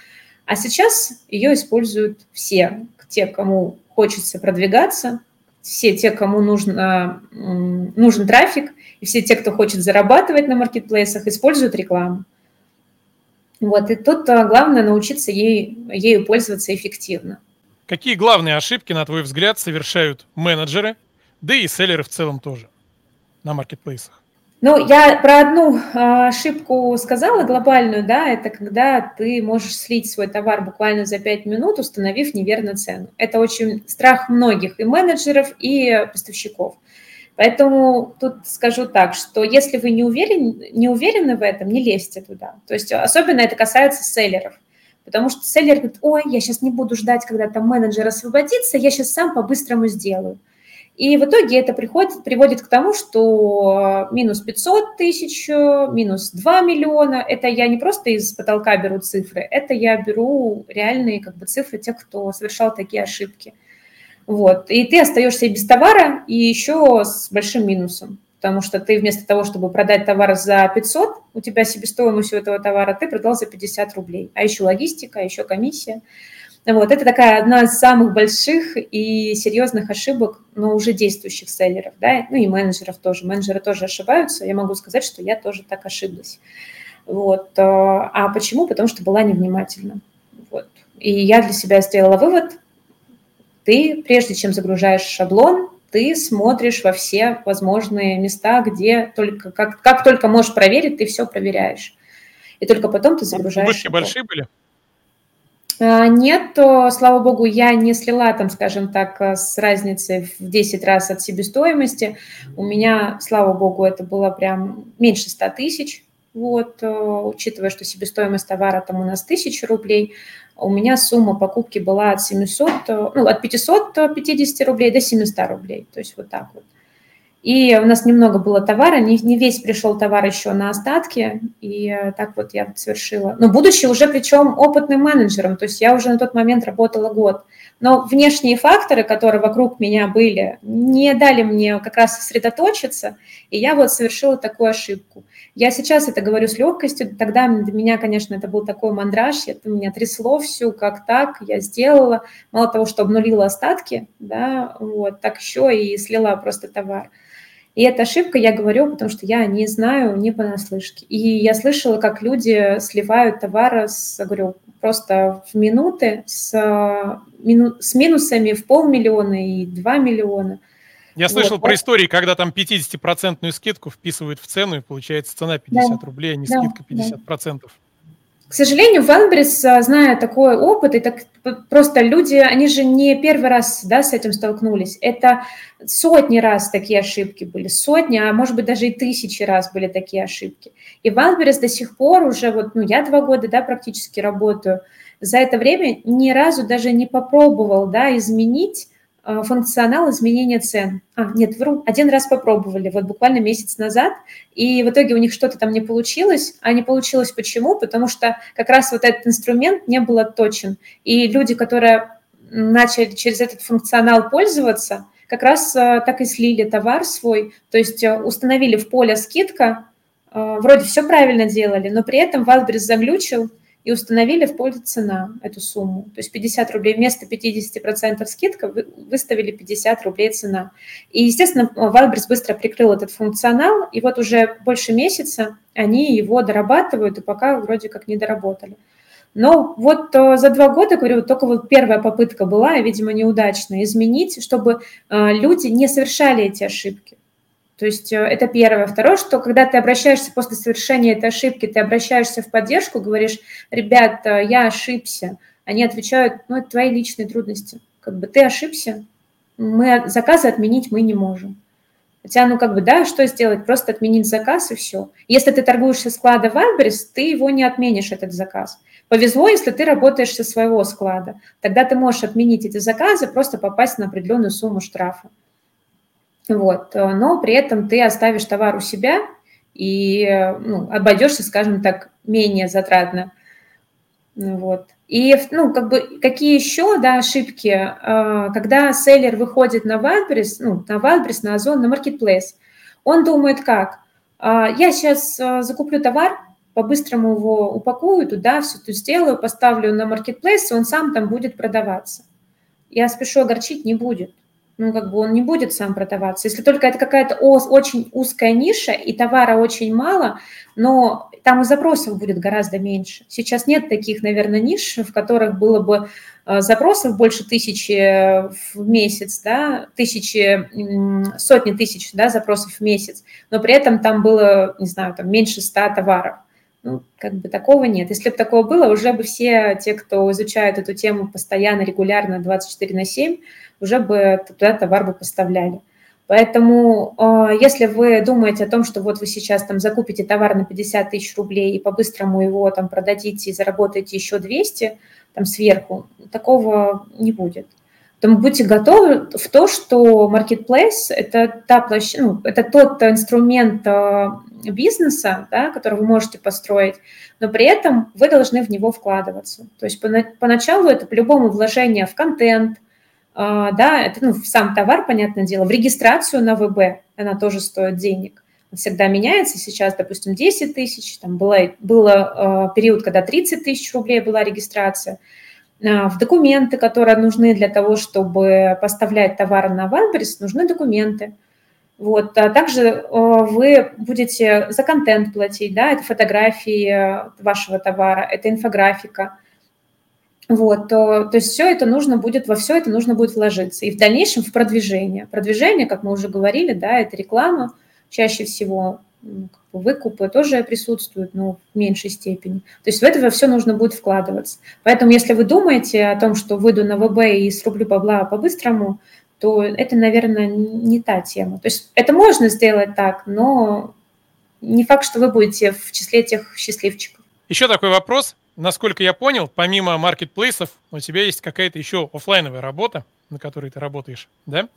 А сейчас ее используют все, те, кому хочется продвигаться, все те, кому нужно, нужен трафик, и все те, кто хочет зарабатывать на маркетплейсах, используют рекламу. Вот, и тут а, главное научиться ей, ею пользоваться эффективно. Какие главные ошибки, на твой взгляд, совершают менеджеры, да и селлеры в целом тоже на маркетплейсах? Ну, я про одну а, ошибку сказала глобальную, да, это когда ты можешь слить свой товар буквально за 5 минут, установив неверно цену. Это очень страх многих и менеджеров, и поставщиков. Поэтому тут скажу так, что если вы не уверены, не уверены в этом, не лезьте туда. То есть особенно это касается селлеров. Потому что селлер говорит, ой, я сейчас не буду ждать, когда там менеджер освободится, я сейчас сам по-быстрому сделаю. И в итоге это приходит, приводит к тому, что минус 500 тысяч, минус 2 миллиона, это я не просто из потолка беру цифры, это я беру реальные как бы, цифры тех, кто совершал такие ошибки. Вот. И ты остаешься без товара и еще с большим минусом, потому что ты вместо того, чтобы продать товар за 500, у тебя себестоимость у этого товара, ты продал за 50 рублей, а еще логистика, а еще комиссия. Вот, это такая одна из самых больших и серьезных ошибок, но уже действующих селлеров, да, ну и менеджеров тоже. Менеджеры тоже ошибаются. Я могу сказать, что я тоже так ошиблась. Вот. Э, а почему? Потому что была невнимательна. Вот. И я для себя сделала вывод. Ты, прежде чем загружаешь шаблон, ты смотришь во все возможные места, где только, как, как только можешь проверить, ты все проверяешь. И только потом ты загружаешь. Вышки большие были? А, нет, то, слава богу, я не слила там, скажем так, э, с разницей в 10 раз от себестоимости. У меня, слава богу, это было прям меньше 100 тысяч. Вот, э, учитывая, что себестоимость товара там у нас 1000 рублей, у меня сумма покупки была от 700, э, ну, от 550 рублей до 700 рублей. То есть вот так вот. И у нас немного было товара, не, не весь пришел товар еще на остатки, и э, так вот я совершила. Но будучи уже причем опытным менеджером, то есть я уже на тот момент работала год. Но внешние факторы, которые вокруг меня были, не дали мне как раз сосредоточиться, и я вот совершила такую ошибку. Я сейчас это говорю с легкостью, тогда для меня, конечно, это был такой мандраж, это меня трясло всю, как так, я сделала, мало того, что обнулила остатки, да, вот, так еще и слила просто товар. И эта ошибка, я говорю, потому что я не знаю, не понаслышке. И я слышала, как люди сливают товары с, говорю, просто в минуты с, мину, с минусами в полмиллиона и два миллиона. Я слышал вот. про истории, когда там 50% скидку вписывают в цену, и получается цена 50 да. рублей, а не да, скидка 50%. Да. К сожалению, Вайлдберрис, а, зная такой опыт, и так просто люди, они же не первый раз да, с этим столкнулись. Это сотни раз такие ошибки были, сотни, а может быть даже и тысячи раз были такие ошибки. И Вайлдберрис до сих пор уже, вот, ну, я два года, да, практически работаю, за это время ни разу даже не попробовал, да, изменить функционал изменения цен. А, нет, вру, один раз попробовали, вот буквально месяц назад, и в итоге у них что-то там не получилось. А не получилось почему? Потому что как раз вот этот инструмент не был отточен. И люди, которые начали через этот функционал пользоваться, как раз э, так и слили товар свой, то есть э, установили в поле скидка, вроде все правильно делали, но при этом Валбрис заглючил, и установили в пользу цена эту сумму. То есть 50 рублей вместо 50% скидка выставили 50 рублей цена. И, естественно, Wildberries быстро прикрыл этот функционал, и вот уже больше месяца они его дорабатывают, и пока вроде как не доработали. Но вот э, за два года, говорю, только вот первая попытка была, видимо, неудачная, изменить, чтобы э, люди не совершали эти ошибки. То есть э, это первое. Второе, что когда ты обращаешься после совершения этой ошибки, ты обращаешься в поддержку, говоришь, ребят, я ошибся. Они отвечают, ну, это твои личные трудности. Как бы ты ошибся, мы заказы отменить мы не можем. Хотя, ну, как бы, да, что сделать? Просто отменить заказ и все. Если ты торгуешь со склада Wildberries, ты его не отменишь, этот заказ. Повезло, если ты работаешь со своего склада. Тогда ты можешь отменить эти заказы, просто попасть на определенную сумму штрафа. Вот. Э, но при этом ты оставишь товар у себя и ну, обойдешься, скажем так, менее затратно. Вот. И, ну, как бы, какие еще, да, ошибки, э, когда селлер выходит на Wildberries, ну, на Wildberries, на Озон, на Marketplace, он думает как? «А, я сейчас э, закуплю товар, по-быстрому его упакую туда, все тут сделаю, поставлю на Marketplace, и он сам там будет продаваться. Я спешу огорчить не будет. Ну, как бы он не будет сам продаваться. Если только это какая-то очень узкая ниша, и товара очень мало, но там и запросов будет гораздо меньше. Сейчас нет таких, наверное, ниш, в которых было бы э, запросов больше тысячи в месяц, да, тысячи, сотни тысяч да, запросов в месяц, но при этом там было, не знаю, там меньше ста товаров. Ну, как бы такого нет. Если бы такого было, уже бы все те, кто изучают эту тему постоянно, регулярно, 24 на 7, уже бы туда товар бы поставляли. Поэтому, э, если вы думаете о том, что вот вы сейчас там закупите товар на 50 тысяч рублей и по-быстрому его там продадите и заработаете еще 200 там сверху, такого не будет. Поэтому будьте готовы в то, что marketplace – это, та площадь, ну, это тот инструмент э, бизнеса, да, который вы можете построить, но при этом вы должны в него вкладываться. То есть поначалу это по-любому вложение в контент, а, да, это ну, в сам товар, понятное дело, в регистрацию на ВБ, она тоже стоит денег. Всегда меняется, сейчас, допустим, 10 тысяч, там было, было э, период, когда 30 тысяч рублей была регистрация, э, в документы, которые нужны для того, чтобы поставлять товары на Wildberries, нужны документы. Вот. А также э, вы будете за контент платить, да, это фотографии вашего товара, это инфографика – вот, то, то есть все это нужно будет, во все это нужно будет вложиться. И в дальнейшем в продвижение. Продвижение, как мы уже говорили, да, это реклама чаще всего, выкупы тоже присутствуют, но в меньшей степени. То есть в это все нужно будет вкладываться. Поэтому если вы думаете о том, что выйду на ВБ и срублю бабла по-быстрому, то это, наверное, не та тема. То есть это можно сделать так, но не факт, что вы будете в числе тех счастливчиков. Еще такой вопрос насколько я понял, помимо маркетплейсов, у тебя есть какая-то еще офлайновая работа, на которой ты работаешь, да?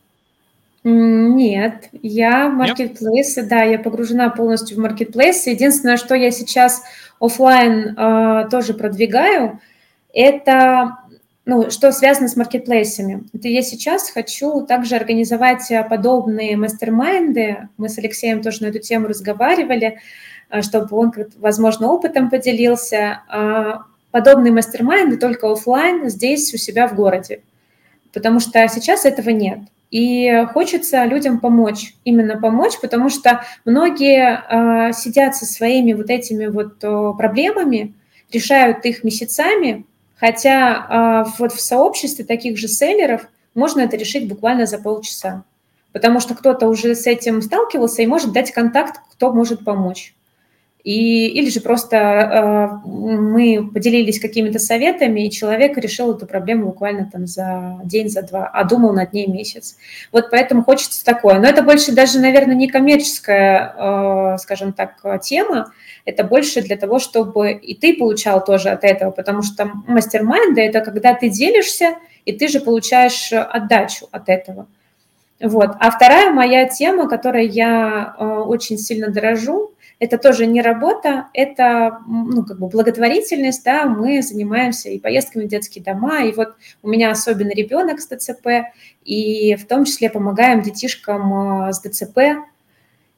Нет, я маркетплейсы, да, я погружена полностью в маркетплейсы. Единственное, что я сейчас офлайн э, тоже продвигаю, это ну, что связано с маркетплейсами. Это я сейчас хочу также организовать подобные мастер-майнды. Мы с Алексеем тоже на эту тему разговаривали. А, чтобы он, возможно, опытом поделился. А, подобные мастер-майнды только офлайн здесь у себя в городе, потому что сейчас этого нет. И хочется людям помочь, именно помочь, потому что многие э, сидят со своими вот этими вот э, проблемами, решают их месяцами, хотя э, вот в сообществе таких же селлеров можно это решить буквально за полчаса, потому что кто-то уже с этим сталкивался и может дать контакт, кто может помочь. И, или же просто э, мы поделились какими-то советами, и человек решил эту проблему буквально там за день, за два, а думал над ней месяц. Вот поэтому хочется такое. Но это больше даже, наверное, не коммерческая, э, скажем так, тема, это больше для того, чтобы и ты получал тоже от этого, потому что мастер-майнды – это когда ты делишься, и ты же получаешь отдачу от этого. Вот. А вторая моя тема, которой я э, очень сильно дорожу, это тоже не работа, это ну, как бы благотворительность, да, мы занимаемся и поездками в детские дома, и вот у меня особенно ребенок с ДЦП, и в том числе помогаем детишкам э, с ДЦП,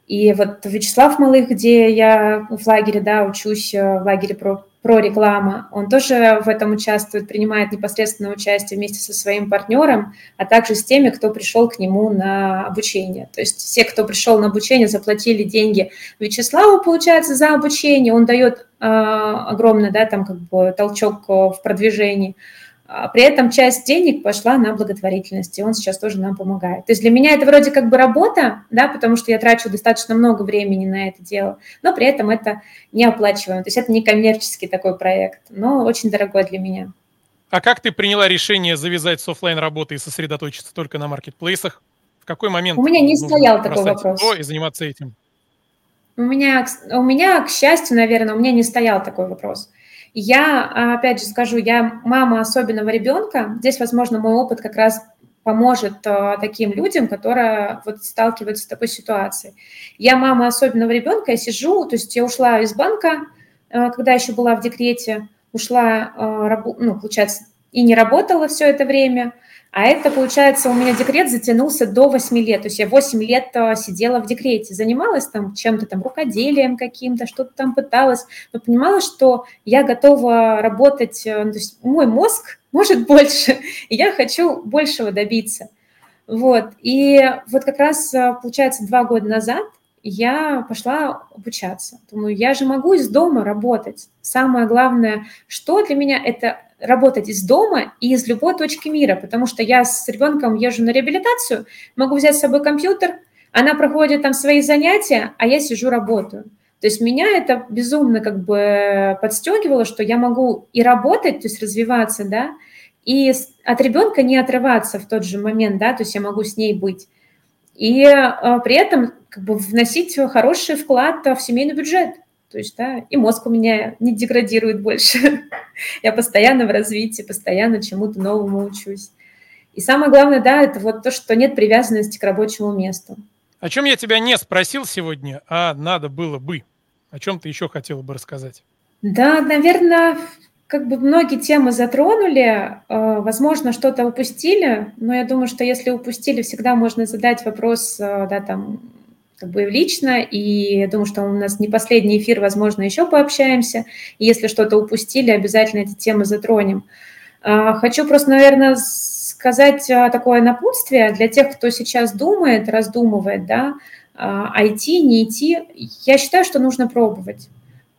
и вот Вячеслав Малых, где я в лагере, да, учусь э, в лагере про, про реклама, он тоже в этом участвует, принимает непосредственное участие вместе со своим партнером, а также с теми, кто пришел к нему на обучение. То есть все, кто пришел на обучение, заплатили деньги Вячеславу, получается, за обучение, он дает э, огромный, да, там как бы толчок э, в продвижении. А при этом часть денег пошла на благотворительность, и он сейчас тоже нам помогает. То есть для меня это вроде как бы работа, да, потому что я трачу достаточно много времени на это дело, но при этом это не оплачиваем. То есть это не коммерческий такой проект, но очень дорогой для меня. А как ты приняла решение завязать с офлайн работы и сосредоточиться только на маркетплейсах? В какой момент? У меня не стоял такой вопрос. И заниматься этим? У меня, у меня, к счастью, наверное, у меня не стоял такой вопрос. Я, опять же скажу, я мама особенного ребенка. Здесь, возможно, мой опыт как раз поможет э, таким людям, которые вот сталкиваются с такой ситуацией. Я мама особенного ребенка, я сижу, то есть я ушла из банка, э, когда еще была в декрете, ушла, ну, получается, и не работала все это время – а это, получается, у меня декрет затянулся до 8 лет. То есть я 8 лет а, сидела в декрете, занималась там чем-то там, рукоделием каким-то, что-то там пыталась, но понимала, что я готова работать, э, то есть мой мозг может больше, и я хочу большего добиться. Вот. И вот как раз, э, получается, два года назад я пошла обучаться. Думаю, я же могу из дома работать. Самое главное, что для меня это работать из дома и из любой точки мира, потому что я с ребенком езжу на реабилитацию, могу взять с собой компьютер, она проходит там свои занятия, а я сижу работаю. То есть меня это безумно как бы подстегивало, что я могу и работать, то есть развиваться, да, и от ребенка не отрываться в тот же момент, да, то есть я могу с ней быть. И а, при этом как бы вносить хороший вклад в семейный бюджет. То есть, да, и мозг у меня не деградирует больше. я постоянно в развитии, постоянно чему-то новому учусь. И самое главное, да, это вот то, что нет привязанности к рабочему месту. О чем я тебя не спросил сегодня, а надо было бы. О чем ты еще хотела бы рассказать? Да, наверное, как бы многие темы затронули, э, возможно, что-то упустили, но я думаю, что если упустили, всегда можно задать вопрос, э, да, там, как бы лично, и я думаю, что у нас не последний эфир, возможно, еще пообщаемся, и если что-то упустили, обязательно эти темы затронем. Э, хочу просто, наверное, сказать такое напутствие для тех, кто сейчас думает, раздумывает, да, IT, не идти, я считаю, что нужно пробовать.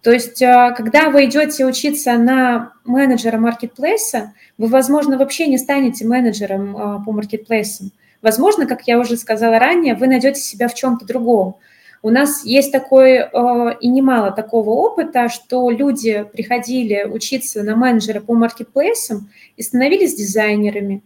То есть, когда вы идете учиться на менеджера маркетплейса, вы, возможно, вообще не станете менеджером по маркетплейсам. Возможно, как я уже сказала ранее, вы найдете себя в чем-то другом. У нас есть такой э, и немало такого опыта, что люди приходили учиться на менеджера по маркетплейсам и становились дизайнерами,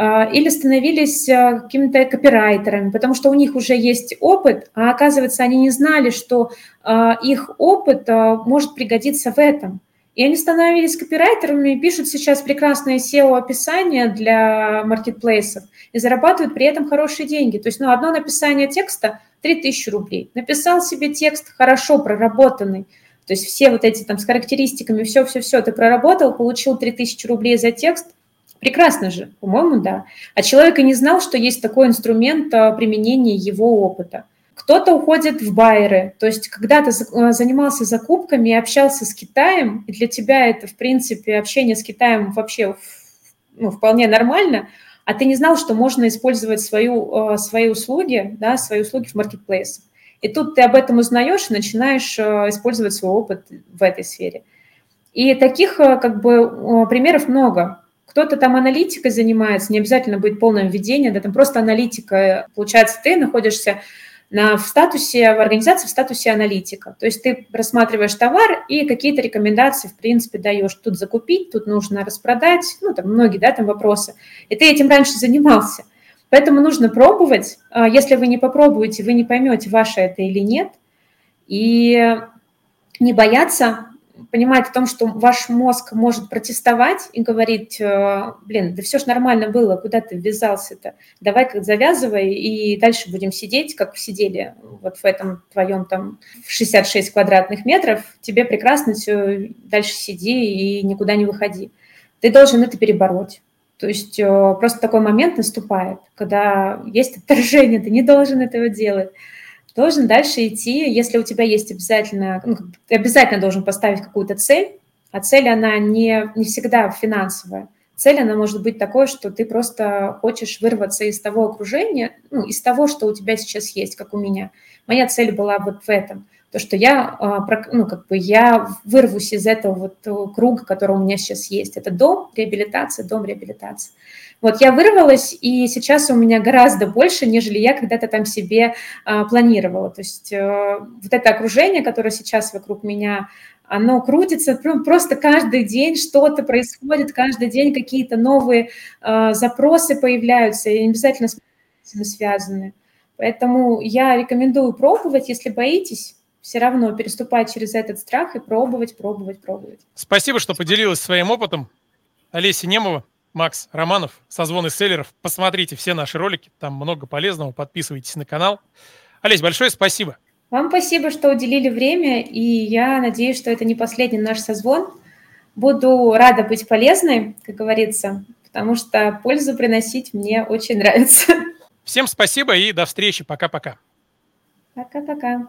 а, или становились а, какими-то копирайтерами, потому что у них уже есть опыт, а оказывается, они не знали, что а, их опыт может пригодиться в этом. И они становились копирайтерами, пишут сейчас прекрасное SEO-описание для маркетплейсов и зарабатывают при этом хорошие деньги. То есть ну, одно написание текста – 3000 рублей. Написал себе текст хорошо проработанный, то есть все вот эти там с характеристиками, все-все-все ты проработал, получил 3000 рублей за текст, Прекрасно же, по-моему, да. А человек и не знал, что есть такой инструмент а, применения его опыта. Кто-то уходит в байеры, то есть когда ты а, занимался закупками и общался с Китаем, и для тебя это, в принципе, общение с Китаем вообще ну, вполне нормально, а ты не знал, что можно использовать свою, а, свои услуги, да, свои услуги в маркетплейсах. И тут ты об этом узнаешь и начинаешь использовать свой опыт в этой сфере. И таких как бы примеров много. Кто-то там аналитикой занимается, не обязательно быть полным введением, да, там просто аналитика. Получается, ты находишься на, в статусе, в организации в статусе аналитика. То есть ты рассматриваешь товар и какие-то рекомендации, в принципе, даешь. Тут закупить, тут нужно распродать, ну, там многие, да, там вопросы. И ты этим раньше занимался. Поэтому нужно пробовать. А если вы не попробуете, вы не поймете, ваше это или нет. И не бояться понимает о том, что ваш мозг может протестовать и говорить, э, блин, да все ж нормально было, куда ты ввязался-то, давай как завязывай и дальше будем сидеть, как сидели вот в этом твоем там 66 квадратных метров, тебе прекрасно все, дальше сиди и никуда не выходи. Ты должен это перебороть. То есть э, просто такой момент наступает, когда есть отторжение, ты не должен этого делать должен дальше идти, если у тебя есть обязательно, ну, ты обязательно должен поставить какую-то цель, а цель, она не, не всегда финансовая. Цель, она может быть такой, что ты просто хочешь вырваться из того окружения, ну, из того, что у тебя сейчас есть, как у меня. Моя цель была вот в этом. То, что я, а, ну, как бы я вырвусь из этого вот э, круга, который у меня сейчас есть. Это дом, реабилитация, дом, реабилитация. Вот я вырвалась, и сейчас у меня гораздо больше, нежели я когда-то там себе а, планировала. То есть а, вот это окружение, которое сейчас вокруг меня, оно крутится, просто каждый день что-то происходит, каждый день какие-то новые а, запросы появляются, и не обязательно с этим связаны. Поэтому я рекомендую пробовать, если боитесь, все равно переступать через этот страх и пробовать, пробовать, пробовать. Спасибо, что поделилась своим опытом. Олеся Немова, Макс Романов, созвоны селлеров. Посмотрите все наши ролики, там много полезного. Подписывайтесь на канал. Олесь, большое спасибо. Вам спасибо, что уделили время, и я надеюсь, что это не последний наш созвон. Буду рада быть полезной, как говорится, потому что пользу приносить мне очень нравится. Всем спасибо и до встречи. Пока-пока. Пока-пока.